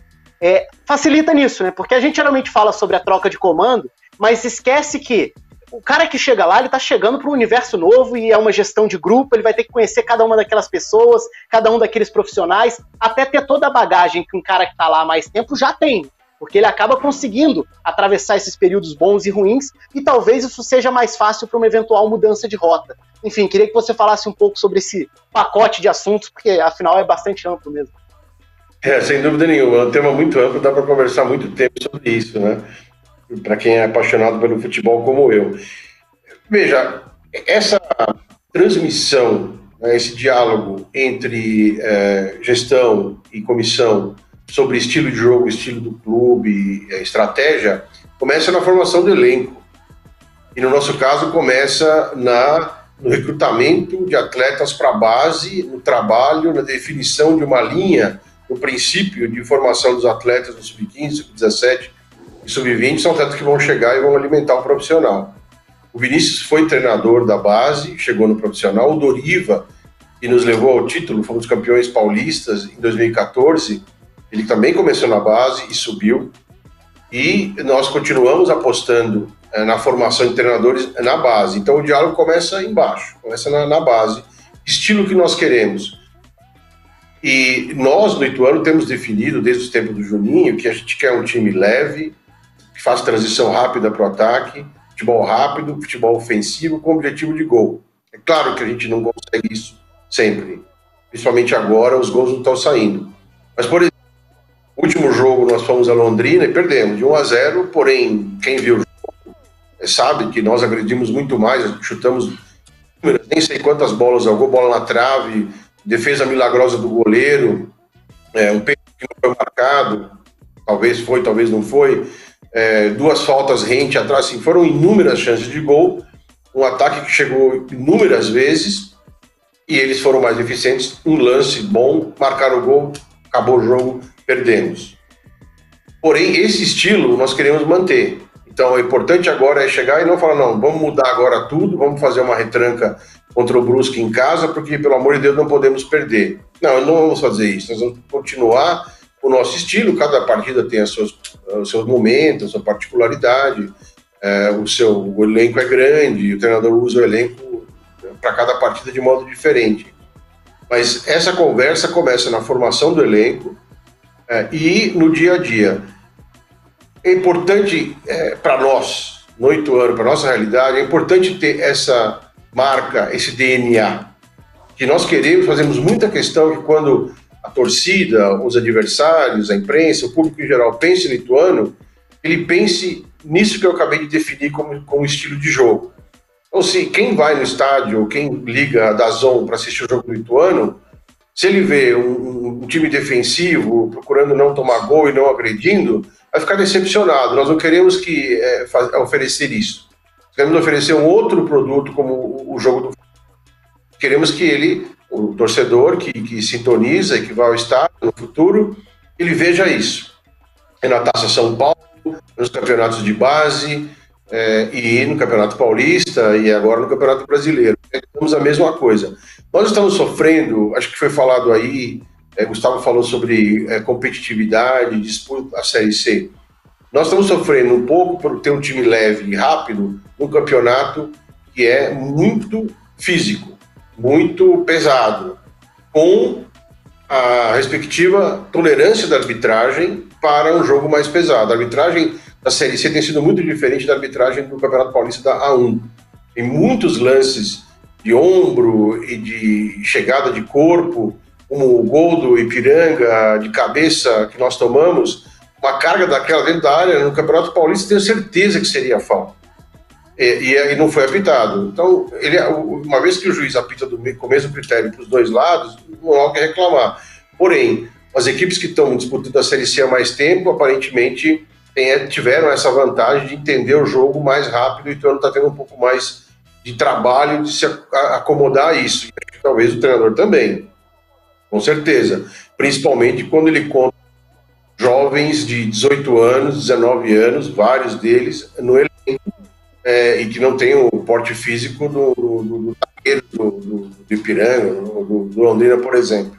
é, facilita nisso, né? Porque a gente geralmente fala sobre a troca de comando, mas esquece que o cara que chega lá, ele tá chegando para um universo novo e é uma gestão de grupo, ele vai ter que conhecer cada uma daquelas pessoas, cada um daqueles profissionais, até ter toda a bagagem que um cara que tá lá há mais tempo já tem porque ele acaba conseguindo atravessar esses períodos bons e ruins, e talvez isso seja mais fácil para uma eventual mudança de rota. Enfim, queria que você falasse um pouco sobre esse pacote de assuntos, porque afinal é bastante amplo mesmo. É, sem dúvida nenhuma, é um tema muito amplo, dá para conversar muito tempo sobre isso, né? Para quem é apaixonado pelo futebol como eu. Veja, essa transmissão, né, esse diálogo entre é, gestão e comissão sobre estilo de jogo, estilo do clube, estratégia, começa na formação do elenco. E no nosso caso, começa na, no recrutamento de atletas para a base, no trabalho, na definição de uma linha, no princípio de formação dos atletas no sub-15, sub-17 e sub-20, são atletas que vão chegar e vão alimentar o profissional. O Vinícius foi treinador da base, chegou no profissional. O Doriva, que nos levou ao título, fomos campeões paulistas em 2014 ele também começou na base e subiu. E nós continuamos apostando é, na formação de treinadores na base. Então o diálogo começa embaixo, começa na, na base. Estilo que nós queremos. E nós, no Ituano, temos definido, desde os tempos do Juninho, que a gente quer um time leve, que faça transição rápida para o ataque, futebol rápido, futebol ofensivo, com objetivo de gol. É claro que a gente não consegue isso sempre. Principalmente agora, os gols não estão saindo. Mas, por exemplo, último jogo nós fomos a Londrina e perdemos de 1 a 0, porém quem viu o jogo sabe que nós agredimos muito mais, chutamos nem sei quantas bolas, alguma bola na trave, defesa milagrosa do goleiro, é, um pênalti que não foi marcado, talvez foi, talvez não foi, é, duas faltas rente atrás, assim, foram inúmeras chances de gol, um ataque que chegou inúmeras vezes e eles foram mais eficientes, um lance bom, marcaram o gol, acabou o jogo, perdemos. Porém, esse estilo nós queremos manter. Então, o importante agora é chegar e não falar, não, vamos mudar agora tudo, vamos fazer uma retranca contra o Brusque em casa, porque, pelo amor de Deus, não podemos perder. Não, não vamos fazer isso. Nós vamos continuar o nosso estilo, cada partida tem os seus, os seus momentos, a sua particularidade, é, o seu o elenco é grande, o treinador usa o elenco para cada partida de modo diferente. Mas essa conversa começa na formação do elenco, é, e no dia a dia. É importante é, para nós, no Ituano, para nossa realidade, é importante ter essa marca, esse DNA. Que nós queremos, fazemos muita questão que quando a torcida, os adversários, a imprensa, o público em geral pense no Ituano, ele pense nisso que eu acabei de definir como, como estilo de jogo. Então, se quem vai no estádio, quem liga da Zon para assistir o jogo do Ituano, se ele vê um, um, time defensivo procurando não tomar gol e não agredindo, vai ficar decepcionado. Nós não queremos que é, faz, oferecer isso. queremos oferecer um outro produto como o jogo do queremos que ele, o torcedor que, que sintoniza e que vai ao estádio no futuro, ele veja isso. É na Taça São Paulo, nos campeonatos de base, é, e no Campeonato Paulista e agora no Campeonato Brasileiro. Temos a mesma coisa. Nós estamos sofrendo, acho que foi falado aí, é, Gustavo falou sobre é, competitividade, disputa a Série C. Nós estamos sofrendo um pouco por ter um time leve e rápido no campeonato que é muito físico, muito pesado, com a respectiva tolerância da arbitragem para um jogo mais pesado. A arbitragem da Série C tem sido muito diferente da arbitragem do Campeonato Paulista da A1. Tem muitos lances de ombro e de chegada de corpo, como o gol do Ipiranga de cabeça que nós tomamos, uma carga daquela dentro da área no Campeonato Paulista, tenho certeza que seria falta. E, e, e, não foi apitado. Então, ele, uma vez que o juiz apita do, com o mesmo critério para os dois lados, não há o que reclamar. Porém, as equipes que estão disputando a Série C há mais tempo, aparentemente, tem, tiveram essa vantagem de entender o jogo mais rápido, então está tendo um pouco mais de trabalho de se acomodar a isso. E talvez o treinador também, com certeza. Principalmente quando ele conta jovens de 18 anos, 19 anos, vários deles, no elenco, é, e que não tem o porte físico do, do, do, do, do, do Ipiranga, do, do Londrina, por exemplo.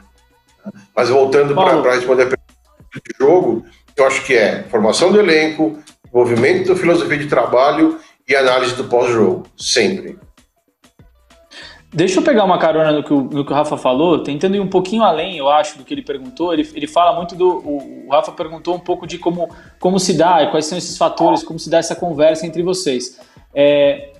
Mas voltando para responder a pergunta de jogo, eu acho que é formação do elenco, movimento da filosofia de trabalho e análise do pós-jogo, sempre. Deixa eu pegar uma carona no que, o, no que o Rafa falou, tentando ir um pouquinho além, eu acho, do que ele perguntou. Ele, ele fala muito do. O, o Rafa perguntou um pouco de como, como se dá, quais são esses fatores, como se dá essa conversa entre vocês. É,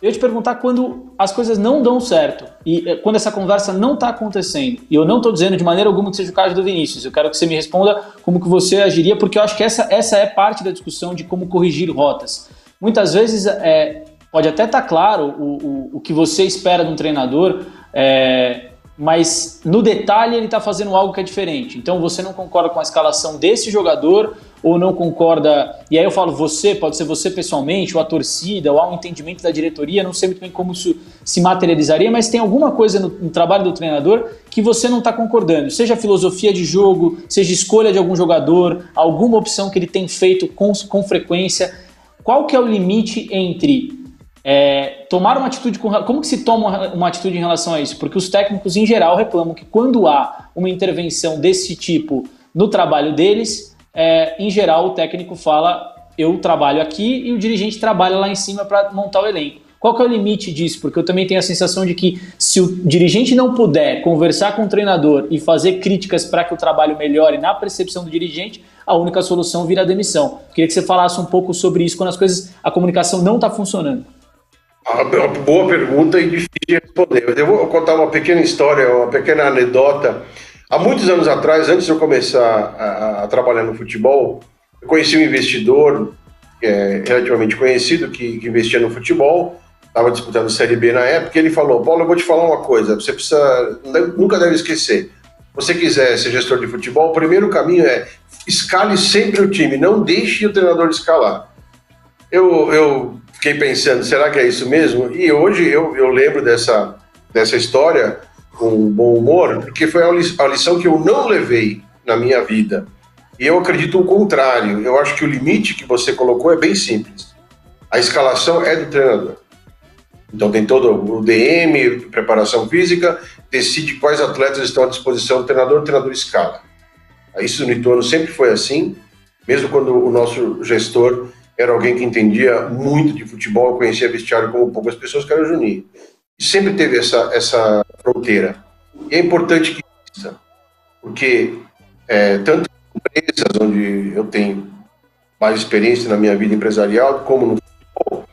eu ia te perguntar quando as coisas não dão certo e eh, quando essa conversa não está acontecendo. E eu não estou dizendo de maneira alguma que seja o caso do Vinícius. Eu quero que você me responda como que você agiria, porque eu acho que essa, essa é parte da discussão de como corrigir rotas. Muitas vezes é, pode até estar tá claro o, o, o, que você espera de um treinador, é, mas no detalhe ele está fazendo algo que é diferente. Então você não concorda com a escalação desse jogador ou não concorda. E aí eu falo você, pode ser você pessoalmente, ou a torcida, ou há um entendimento da diretoria, não sei muito bem como isso se materializaria, mas tem alguma coisa no, no trabalho do treinador que você não está concordando. Seja filosofia de jogo, seja escolha de algum jogador, alguma opção que ele tem feito com, com frequência. Qual que é o limite entre é, tomar uma atitude com, como que se toma uma atitude em relação a isso? Porque os técnicos em geral reclamam que quando há uma intervenção desse tipo no trabalho deles, é, em geral, o técnico fala: eu trabalho aqui e o dirigente trabalha lá em cima para montar o elenco. Qual que é o limite disso? Porque eu também tenho a sensação de que se o dirigente não puder conversar com o treinador e fazer críticas para que o trabalho melhore na percepção do dirigente, a única solução vira a demissão. Queria que você falasse um pouco sobre isso quando as coisas, a comunicação não está funcionando. Uma boa pergunta e difícil de responder. Eu vou contar uma pequena história, uma pequena anedota Há muitos anos atrás, antes de eu começar a, a trabalhar no futebol, eu conheci um investidor é, relativamente conhecido que, que, investia no futebol, estava disputando Série B na época, ele falou: Paulo, eu vou te falar uma coisa, você precisa, nunca deve esquecer. Você quiser ser gestor de futebol, o primeiro caminho é escale sempre o time, não deixe o treinador escalar. Eu, eu fiquei pensando, será que é isso mesmo? E hoje eu, eu lembro dessa, dessa história com bom humor, porque foi a lição que eu não levei na minha vida. E eu acredito o contrário. Eu acho que o limite que você colocou é bem simples. A escalação é do treinador. Então tem todo o DM, preparação física, decide quais atletas estão à disposição do treinador, o treinador escala. Isso no Ituano sempre foi assim, mesmo quando o nosso gestor era alguém que entendia muito de futebol, conhecia vestiário como poucas pessoas, que era o Juninho sempre teve essa, essa fronteira. E é importante que exista, porque é, tanto em empresas onde eu tenho mais experiência na minha vida empresarial, como no futebol,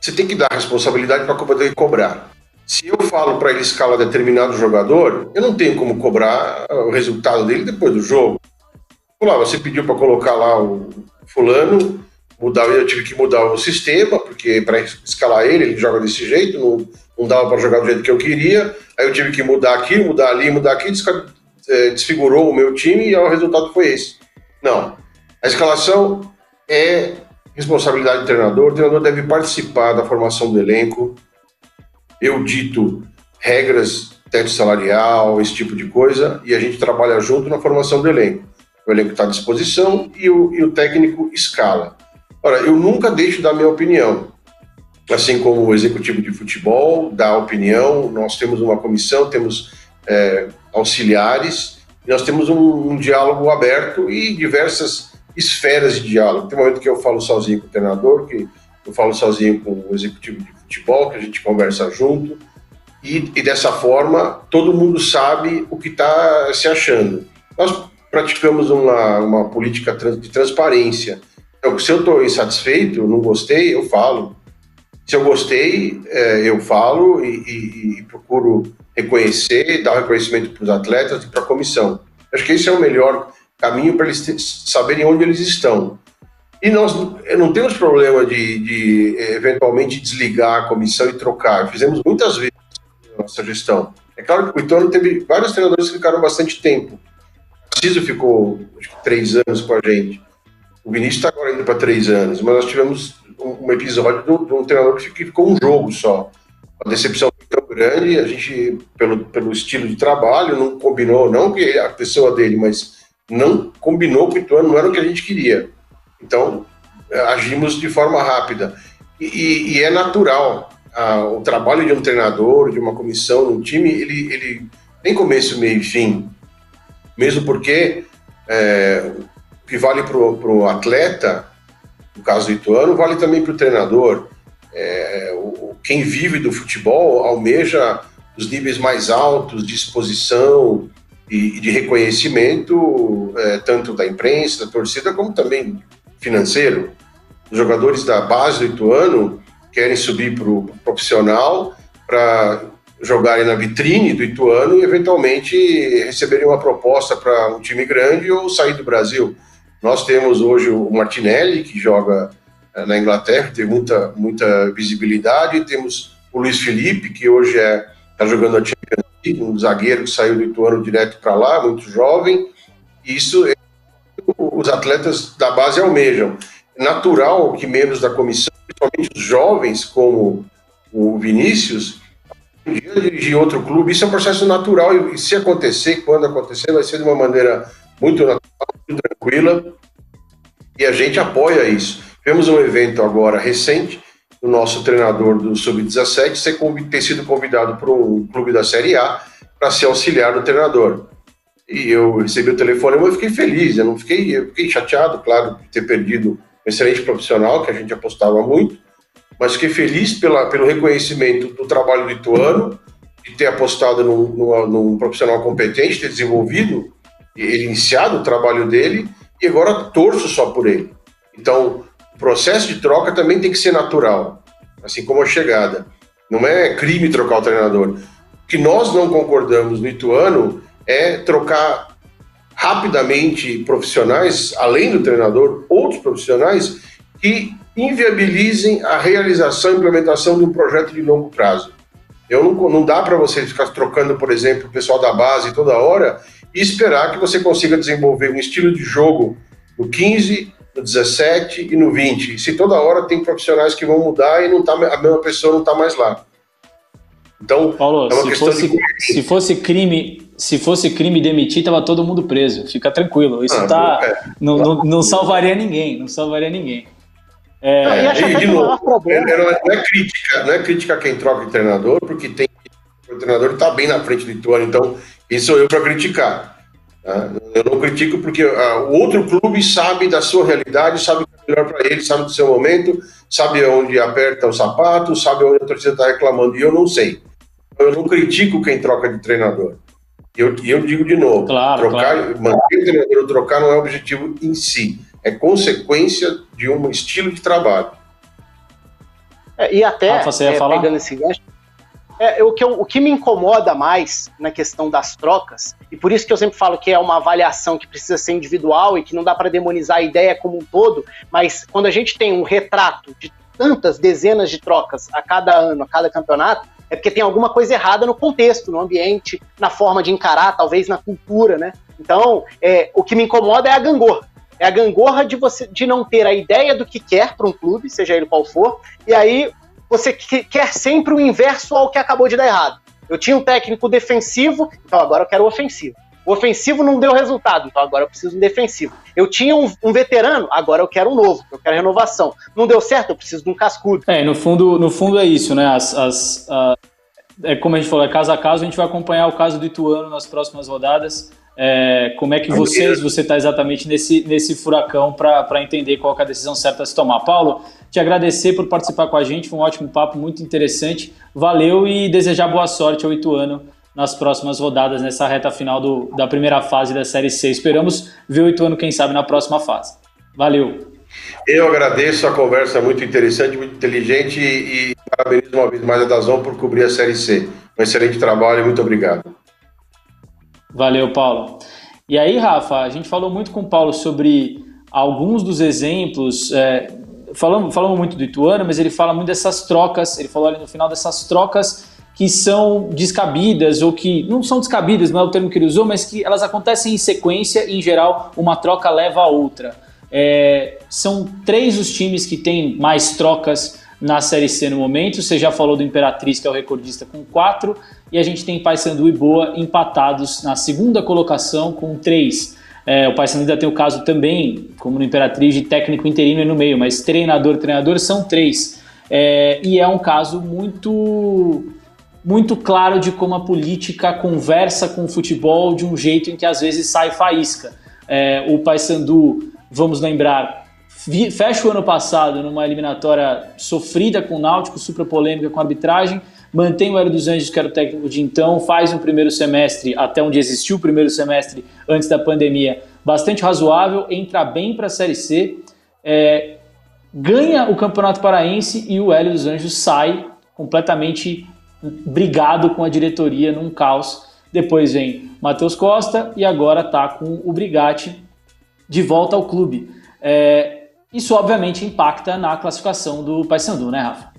você tem que dar responsabilidade para poder cobrar. Se eu falo para ele escalar determinado jogador, eu não tenho como cobrar o resultado dele depois do jogo. Lá, você pediu para colocar lá o fulano, mudar, eu tive que mudar o sistema, porque para escalar ele, ele joga desse jeito, não, não dava para jogar do jeito que eu queria, aí eu tive que mudar aqui, mudar ali, mudar aqui, é, desfigurou o meu time e o resultado foi esse. Não. A escalação é responsabilidade do treinador, o treinador deve participar da formação do elenco. Eu dito regras, teto salarial, esse tipo de coisa, e a gente trabalha junto na formação do elenco. O elenco está à disposição e o, e o técnico escala. Ora, eu nunca deixo da minha opinião. Assim como o executivo de futebol dá opinião, nós temos uma comissão, temos é, auxiliares, nós temos um, um diálogo aberto e diversas esferas de diálogo. Tem momento que eu falo sozinho com o treinador, que eu falo sozinho com o executivo de futebol, que a gente conversa junto, e, e dessa forma todo mundo sabe o que está se achando. Nós praticamos uma, uma política de transparência. Então, se eu estou insatisfeito, não gostei, eu falo. Se eu gostei, é, eu falo e, e, e procuro reconhecer, dar reconhecimento para os atletas e para a comissão. Acho que esse é o melhor caminho para eles saberem onde eles estão. E nós não temos problema de, de, eventualmente desligar a comissão e trocar. Fizemos muitas vezes na nossa gestão. É claro que o Ituano teve vários treinadores que ficaram bastante tempo. O Ciso ficou acho que três anos com a gente. O Vinícius está agora indo para três anos, mas nós tivemos um, um episódio de um treinador que ficou um jogo só. A decepção foi tão grande, a gente, pelo, pelo estilo de trabalho, não combinou, não que a pessoa dele, mas não combinou com o Ituano, não era o que a gente queria. Então, eh, agimos de forma rápida. E, e é natural. o trabalho de um treinador, de uma comissão, de um time, ele, ele tem começo, meio e fim. Mesmo porque é, o que vale para o atleta, no caso do Ituano, vale também para o treinador. É, o, quem vive do futebol almeja os níveis mais altos de exposição, e, de reconhecimento, é, tanto da imprensa, da torcida, como também financeiro. Os jogadores da base do Ituano querem subir para o profissional para jogarem na vitrine do Ituano e eventualmente receberem uma proposta para um time grande ou sair do Brasil. Nós temos hoje o Martinelli, que joga é, na Inglaterra, tem muita, muita visibilidade, temos o Luiz Felipe, que hoje está é, tá jogando a Champions um zagueiro que saiu do Ituano direto para lá, muito jovem. Isso é os atletas da base almejam. Natural que membros da comissão, principalmente os jovens, como o Vinícius, dirigir outro clube, isso é um processo natural e se acontecer, quando acontecer, vai ser de uma maneira muito natural, tranquila e a gente apoia isso. Tivemos um evento agora recente o nosso treinador do Sub-17 ter sido convidado para um clube da Série A para ser auxiliar do treinador. E eu recebi o telefone, eu fiquei feliz, eu não fiquei, eu fiquei chateado, claro, de ter perdido um excelente profissional, que a gente apostava muito, mas fiquei feliz pela, pelo reconhecimento do trabalho do Ituano, de ter apostado num, num, num profissional competente, ter desenvolvido, ele iniciado o trabalho dele, e agora torço só por ele. Então, o processo de troca também tem que ser natural, assim como a chegada. Não é crime trocar o treinador. O que nós não concordamos no Ituano é trocar rapidamente profissionais, além do treinador, outros profissionais que inviabilizem a realização e implementação de um projeto de longo prazo. Eu não, não dá para você ficar trocando, por exemplo, o pessoal da base toda hora e esperar que você consiga desenvolver um estilo de jogo no 15, no 17 e no 20. se toda hora tem profissionais que vão mudar e não tá, a mesma pessoa não está mais lá. Então, Paulo, é uma se questão fosse, de... se fosse crime, se fosse crime demitir, tava todo mundo preso. Fica tranquilo. Isso ah, tá, é. não, não, não, salvaria ninguém. Não salvaria ninguém. É, é, e, de novo, é, não é, crítica, não é crítica quem troca de treinador, porque tem o treinador está bem na frente do Ituano, então isso sou eu para criticar. Tá? Eu não critico porque ah, o outro clube sabe da sua realidade, sabe o que é melhor para ele, sabe do seu momento, sabe onde aperta o sapato, sabe onde a torcida está reclamando, e eu não sei. Eu não critico quem troca de treinador. E eu, eu digo de novo, claro, trocar, claro. manter o treinador ou trocar não é objetivo em si, é consequência de um estilo de trabalho. É, e até, ah, é, pegando esse gancho, é, o, que eu, o que me incomoda mais na questão das trocas, e por isso que eu sempre falo que é uma avaliação que precisa ser individual e que não dá para demonizar a ideia como um todo, mas quando a gente tem um retrato de tantas dezenas de trocas a cada ano, a cada campeonato, é porque tem alguma coisa errada no contexto, no ambiente, na forma de encarar, talvez na cultura, né? Então, é, o que me incomoda é a gangorra. É a gangorra de você de não ter a ideia do que quer para um clube, seja ele qual for, e aí você quer sempre o inverso ao que acabou de dar errado. Eu tinha um técnico defensivo, então agora eu quero o ofensivo. O ofensivo não deu resultado, então agora eu preciso de um defensivo. Eu tinha um, um, veterano, agora eu quero um novo, eu quero renovação. Não deu certo, eu preciso de um cascudo. É, no fundo, no fundo é isso, né? As, as, é como a gente falou, é caso a caso, a gente vai acompanhar o caso do Ituano nas próximas rodadas. É, como é que vocês, você está exatamente nesse, nesse furacão para entender qual é a decisão certa a se tomar. Paulo, te agradecer por participar com a gente, foi um ótimo papo, muito interessante. Valeu e desejar boa sorte ao Ituano nas próximas rodadas, nessa reta final do, da primeira fase da Série C. Esperamos ver o Ituano, quem sabe, na próxima fase. Valeu! Eu agradeço a conversa muito interessante, muito inteligente e, e parabenizo uma vez mais a Dazon por cobrir a Série C. Um excelente trabalho e muito obrigado. Valeu, Paulo. E aí, Rafa, a gente falou muito com o Paulo sobre alguns dos exemplos. É, falamos, falamos muito do Ituano, mas ele fala muito dessas trocas. Ele falou ali no final dessas trocas que são descabidas ou que não são descabidas, não é o termo que ele usou, mas que elas acontecem em sequência e, em geral, uma troca leva a outra. É, são três os times que têm mais trocas na Série C no momento. Você já falou do Imperatriz, que é o recordista, com quatro e a gente tem Paysandu e Boa empatados na segunda colocação com três. É, o Paysandu ainda tem o caso também, como no Imperatriz, de técnico interino no meio, mas treinador, treinador são três. É, e é um caso muito muito claro de como a política conversa com o futebol de um jeito em que às vezes sai faísca. É, o Paysandu, vamos lembrar, fecha o ano passado numa eliminatória sofrida com o Náutico, super polêmica com a arbitragem, mantém o Hélio dos Anjos, que era o técnico de então, faz um primeiro semestre, até onde existiu o primeiro semestre antes da pandemia, bastante razoável, entra bem para a Série C, é, ganha o Campeonato Paraense e o Hélio dos Anjos sai completamente brigado com a diretoria num caos. Depois vem Matheus Costa e agora está com o Brigatti de volta ao clube. É, isso obviamente impacta na classificação do Paysandu, né, Rafa?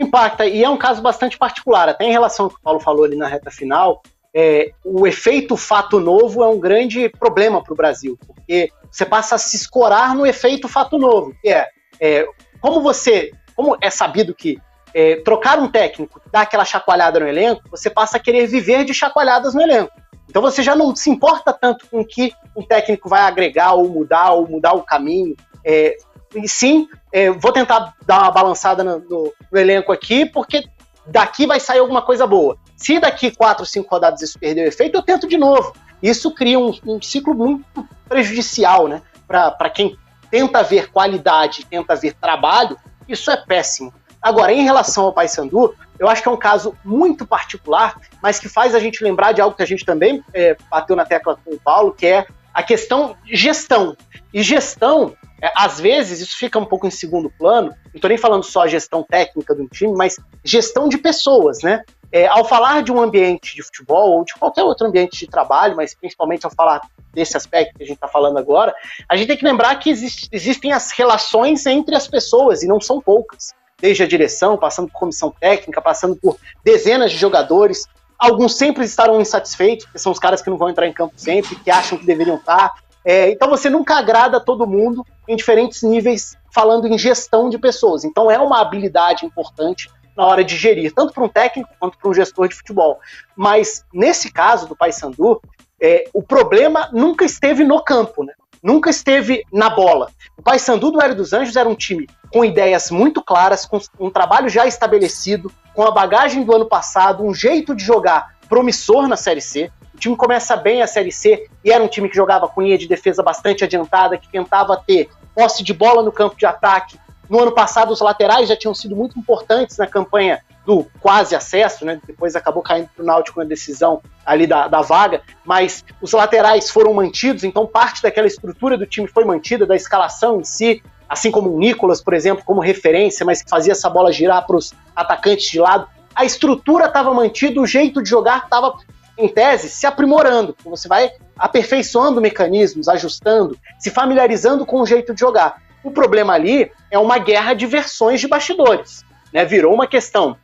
Impacta, e é um caso bastante particular, até em relação ao que o Paulo falou ali na reta final, é, o efeito fato novo é um grande problema para o Brasil, porque você passa a se escorar no efeito fato novo, que é, é como você, como é sabido que é, trocar um técnico dá aquela chacoalhada no elenco, você passa a querer viver de chacoalhadas no elenco. Então você já não se importa tanto com o que um técnico vai agregar ou mudar ou mudar o caminho. É, e sim, é, vou tentar dar uma balançada no, no, no, elenco aqui, porque daqui vai sair alguma coisa boa. Se daqui quatro, cinco rodadas isso perder o efeito, eu tento de novo. Isso cria um, um ciclo muito prejudicial, né? Para quem tenta ver qualidade, tenta ver trabalho, isso é péssimo. Agora, em relação ao Paysandu, eu acho que é um caso muito particular, mas que faz a gente lembrar de algo que a gente também é, bateu na tecla com o Paulo, que é a questão gestão. E gestão, é, às vezes, isso fica um pouco em segundo plano, não estou nem falando só a gestão técnica do time, mas gestão de pessoas, né? É, ao falar de um ambiente de futebol ou de qualquer outro ambiente de trabalho, mas principalmente ao falar desse aspecto que a gente está falando agora, a gente tem que lembrar que existe, existem as relações entre as pessoas e não são poucas desde a direção, passando por comissão técnica, passando por dezenas de jogadores. Alguns sempre estarão insatisfeitos, porque são os caras que não vão entrar em campo sempre, que acham que deveriam estar. É, então você nunca agrada todo mundo em diferentes níveis, falando em gestão de pessoas. Então é uma habilidade importante na hora de gerir, tanto para um técnico quanto para um gestor de futebol. Mas nesse caso do Paysandu, é, o problema nunca esteve no campo, né? Nunca esteve na bola. O Paysandu do Hélio dos Anjos era um time com ideias muito claras, com um trabalho já estabelecido, com a bagagem do ano passado, um jeito de jogar promissor na Série C. O time começa bem a Série C e era um time que jogava com linha de defesa bastante adiantada, que tentava ter posse de bola no campo de ataque. No ano passado, os laterais já tinham sido muito importantes na campanha do quase acesso, né? Depois acabou caindo para o Náutico na decisão ali da, da vaga, mas os laterais foram mantidos, então parte daquela estrutura do time foi mantida, da escalação em si, assim como o Nicolas, por exemplo, como referência, mas que fazia essa bola girar para os atacantes de lado. A estrutura estava mantida, o jeito de jogar estava, em tese, se aprimorando. Você vai aperfeiçoando mecanismos, ajustando, se familiarizando com o jeito de jogar. O problema ali é uma guerra de versões de bastidores. Né? Virou uma questão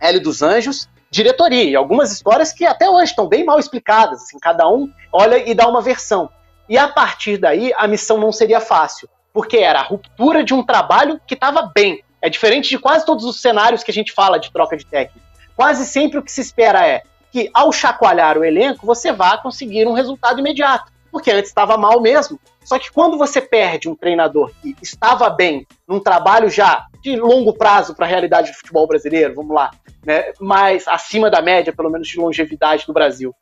Hélio dos Anjos, diretoria, e algumas histórias que até hoje estão bem mal explicadas, assim, cada um olha e dá uma versão. E a partir daí, a missão não seria fácil, porque era a ruptura de um trabalho que estava bem. É diferente de quase todos os cenários que a gente fala de troca de técnico. Quase sempre o que se espera é que, ao chacoalhar o elenco, você vá conseguir um resultado imediato, porque antes estava mal mesmo. Só que quando você perde um treinador que estava bem num trabalho já de longo prazo para a realidade do futebol brasileiro, vamos lá, né, mais acima da média, pelo menos de longevidade do Brasil,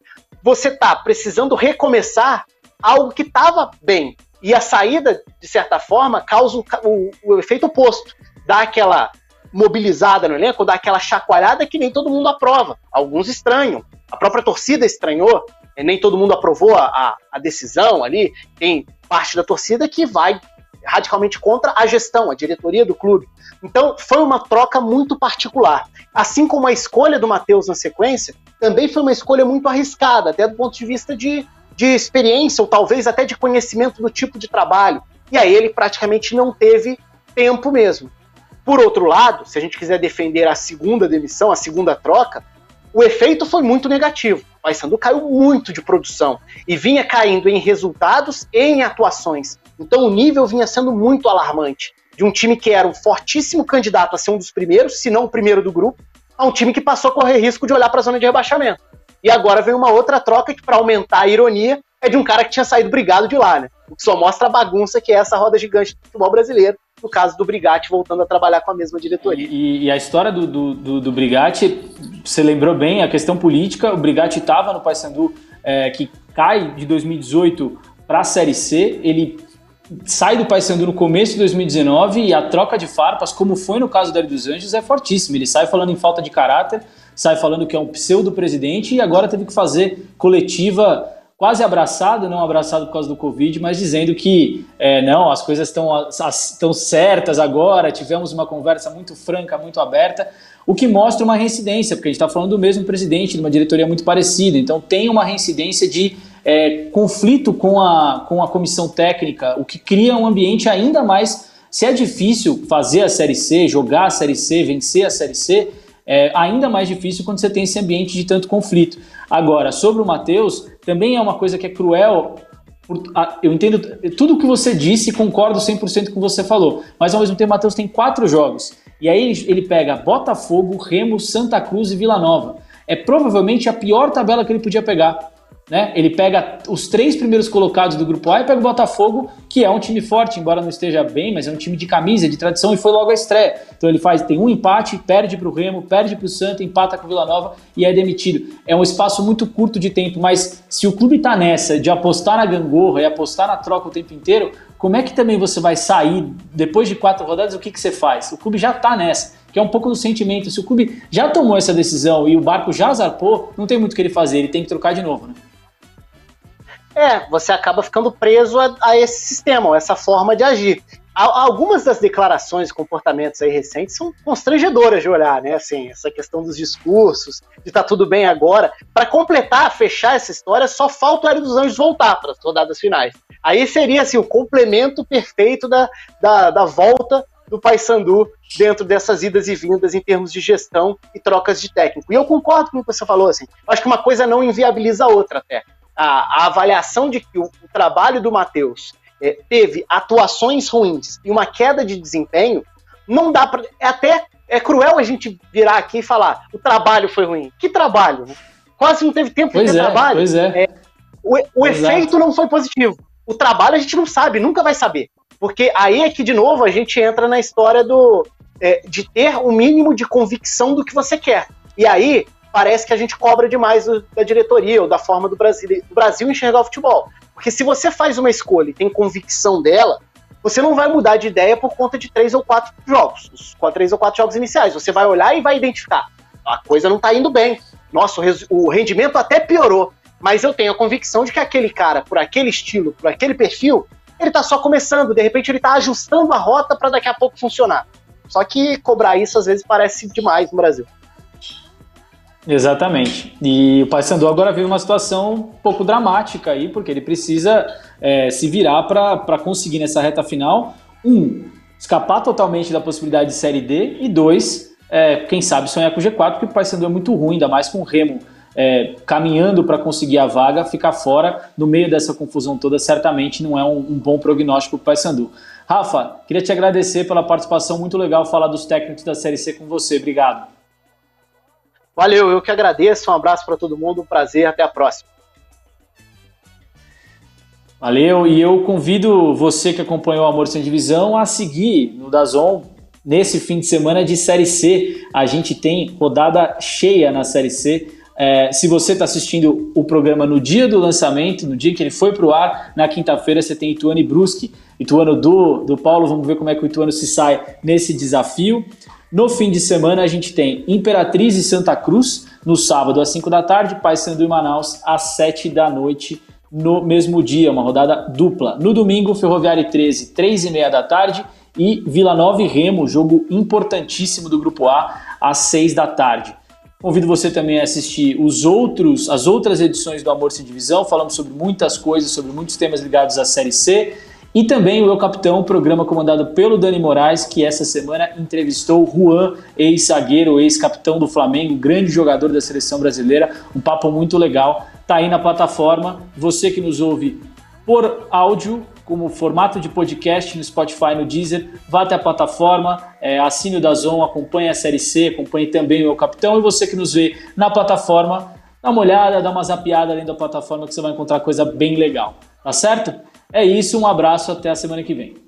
você está precisando recomeçar algo que estava bem. E a saída, de certa forma, causa o, o, o efeito oposto. Dá aquela mobilizada no elenco, dá aquela chacoalhada que nem todo mundo aprova. Alguns estranham. A própria torcida estranhou, nem todo mundo aprovou a, a decisão ali. Tem parte da torcida que vai radicalmente contra a gestão, a diretoria do clube. Então, foi uma troca muito particular. Assim como a escolha do Matheus na sequência, também foi uma escolha muito arriscada, até do ponto de vista de de experiência ou talvez até de conhecimento do tipo de trabalho. E aí ele praticamente não teve tempo mesmo. Por outro lado, se a gente quiser defender a segunda demissão, a segunda troca, o efeito foi muito negativo. O Paysandu caiu muito de produção e vinha caindo em resultados e em atuações. Então o nível vinha sendo muito alarmante. De um time que era um fortíssimo candidato a ser um dos primeiros, se não o primeiro do grupo, a um time que passou a correr risco de olhar para a zona de rebaixamento. E agora vem uma outra troca que, para aumentar a ironia, é de um cara que tinha saído brigado de lá, né? O que só mostra a bagunça que é essa roda gigante do futebol brasileiro, no caso do Brigatti voltando a trabalhar com a mesma diretoria. E, e a história do, do, do, do, Brigatti, você lembrou bem, a questão política, o Brigatti estava no Paysandu, é, que cai de 2018 para a Série C, ele sai do Paysandu no começo de 2019 e a troca de farpas, como foi no caso do Hélio dos Anjos, é fortíssima. Ele sai falando em falta de caráter, sai falando que é um pseudo-presidente e agora teve que fazer coletiva quase abraçado, não abraçado por causa do Covid, mas dizendo que é, não, as coisas estão, certas agora, tivemos uma conversa muito franca, muito aberta, o que mostra uma reincidência, porque a gente está falando do mesmo presidente, de uma diretoria muito parecida, então tem uma reincidência de é, conflito com a, com a comissão técnica, o que cria um ambiente ainda mais. Se é difícil fazer a Série C, jogar a Série C, vencer a Série C, é ainda mais difícil quando você tem esse ambiente de tanto conflito. Agora, sobre o Matheus, também é uma coisa que é cruel. Eu entendo tudo o que você disse e concordo 100% com o que você falou, mas ao mesmo tempo o Matheus tem quatro jogos. E aí ele pega Botafogo, Remo, Santa Cruz e Vila Nova. É provavelmente a pior tabela que ele podia pegar. Né? Ele pega os três primeiros colocados do grupo A e pega o Botafogo, que é um time forte, embora não esteja bem, mas é um time de camisa, de tradição, e foi logo a estreia. Então ele faz, tem um empate, perde para o Remo, perde para o Santa, empata com o Vila Nova e é demitido. É um espaço muito curto de tempo, mas se o clube está nessa de apostar na gangorra e apostar na troca o tempo inteiro, como é que também você vai sair depois de quatro rodadas? O que, que você faz? O clube já está nessa que é um pouco do sentimento. Se o clube já tomou essa decisão e o barco já zarpou, não tem muito o que ele fazer, ele tem que trocar de novo, né? É, você acaba ficando preso a, a esse sistema, a essa forma de agir. Algumas das declarações e comportamentos aí recentes são constrangedoras de olhar, né? Assim, essa questão dos discursos, de tá tudo bem agora. Para completar, fechar essa história, só falta o Hélio dos Anjos voltar para as rodadas finais. Aí seria assim, o complemento perfeito da, da, da volta do Paysandu dentro dessas idas e vindas em termos de gestão e trocas de técnico. E eu concordo com o que você falou, assim. Acho que uma coisa não inviabiliza a outra até a, a avaliação de que o, o trabalho do Matheus é, teve atuações ruins e uma queda de desempenho, não dá para. É até é cruel a gente virar aqui e falar o trabalho foi ruim. Que trabalho? Quase não teve tempo pois de ter é, trabalho. Pois é. é o, o efeito não foi positivo. O trabalho a gente não sabe, nunca vai saber. Porque aí é que, de novo, a gente entra na história do é, de ter o mínimo de convicção do que você quer. E aí, parece que a gente cobra demais da diretoria ou da forma do Brasil, do Brasil enxergar o futebol. Porque se você faz uma escolha e tem convicção dela, você não vai mudar de ideia por conta de três ou quatro jogos, os três ou quatro jogos iniciais. Você vai olhar e vai identificar. A coisa não está indo bem. Nossa, o rendimento até piorou. Mas eu tenho a convicção de que aquele cara, por aquele estilo, por aquele perfil, ele está só começando. De repente ele está ajustando a rota para daqui a pouco funcionar. Só que cobrar isso às vezes parece demais no Brasil. Exatamente. E o Paysandu agora vive uma situação um pouco dramática aí, porque ele precisa é, se virar para conseguir nessa reta final, um, escapar totalmente da possibilidade de Série D, e dois, é, quem sabe sonhar com o G4, porque o Paysandu é muito ruim, ainda mais com o Remo é, caminhando para conseguir a vaga, ficar fora no meio dessa confusão toda certamente não é um, um bom prognóstico para o Paysandu. Rafa, queria te agradecer pela participação, muito legal falar dos técnicos da Série C com você. Obrigado. Valeu, eu que agradeço. Um abraço para todo mundo, um prazer, até a próxima. Valeu, e eu convido você que acompanhou o Amor Sem Divisão a seguir no Dazon nesse fim de semana de Série C. A gente tem rodada cheia na Série C. É, se você está assistindo o programa no dia do lançamento, no dia que ele foi para o ar, na quinta-feira você tem Ituano e Brusque, Ituano do, do Paulo, vamos ver como é que o Ituano se sai nesse desafio. No fim de semana a gente tem Imperatriz e Santa Cruz, no sábado às 5 da tarde, Paysandu e Manaus às 7 da noite no mesmo dia, uma rodada dupla. No domingo, Ferroviária 13, 3 e meia da tarde e Vila Nova e Remo, jogo importantíssimo do Grupo A, às 6 da tarde. Convido você também a assistir os outros, as outras edições do Amor Sem Divisão. Falamos sobre muitas coisas, sobre muitos temas ligados à Série C. E também o Eu Capitão, programa comandado pelo Dani Moraes, que essa semana entrevistou Juan, ex-zagueiro, ex-capitão do Flamengo, grande jogador da seleção brasileira. Um papo muito legal. Tá aí na plataforma. Você que nos ouve por áudio, como formato de podcast no Spotify, no Deezer, vá até a plataforma, é, assine o Dazon, acompanhe a Série C, acompanhe também o Capitão e você que nos vê na plataforma, dá uma olhada, dá uma zapiada além da plataforma que você vai encontrar coisa bem legal, tá certo? É isso, um abraço, até a semana que vem.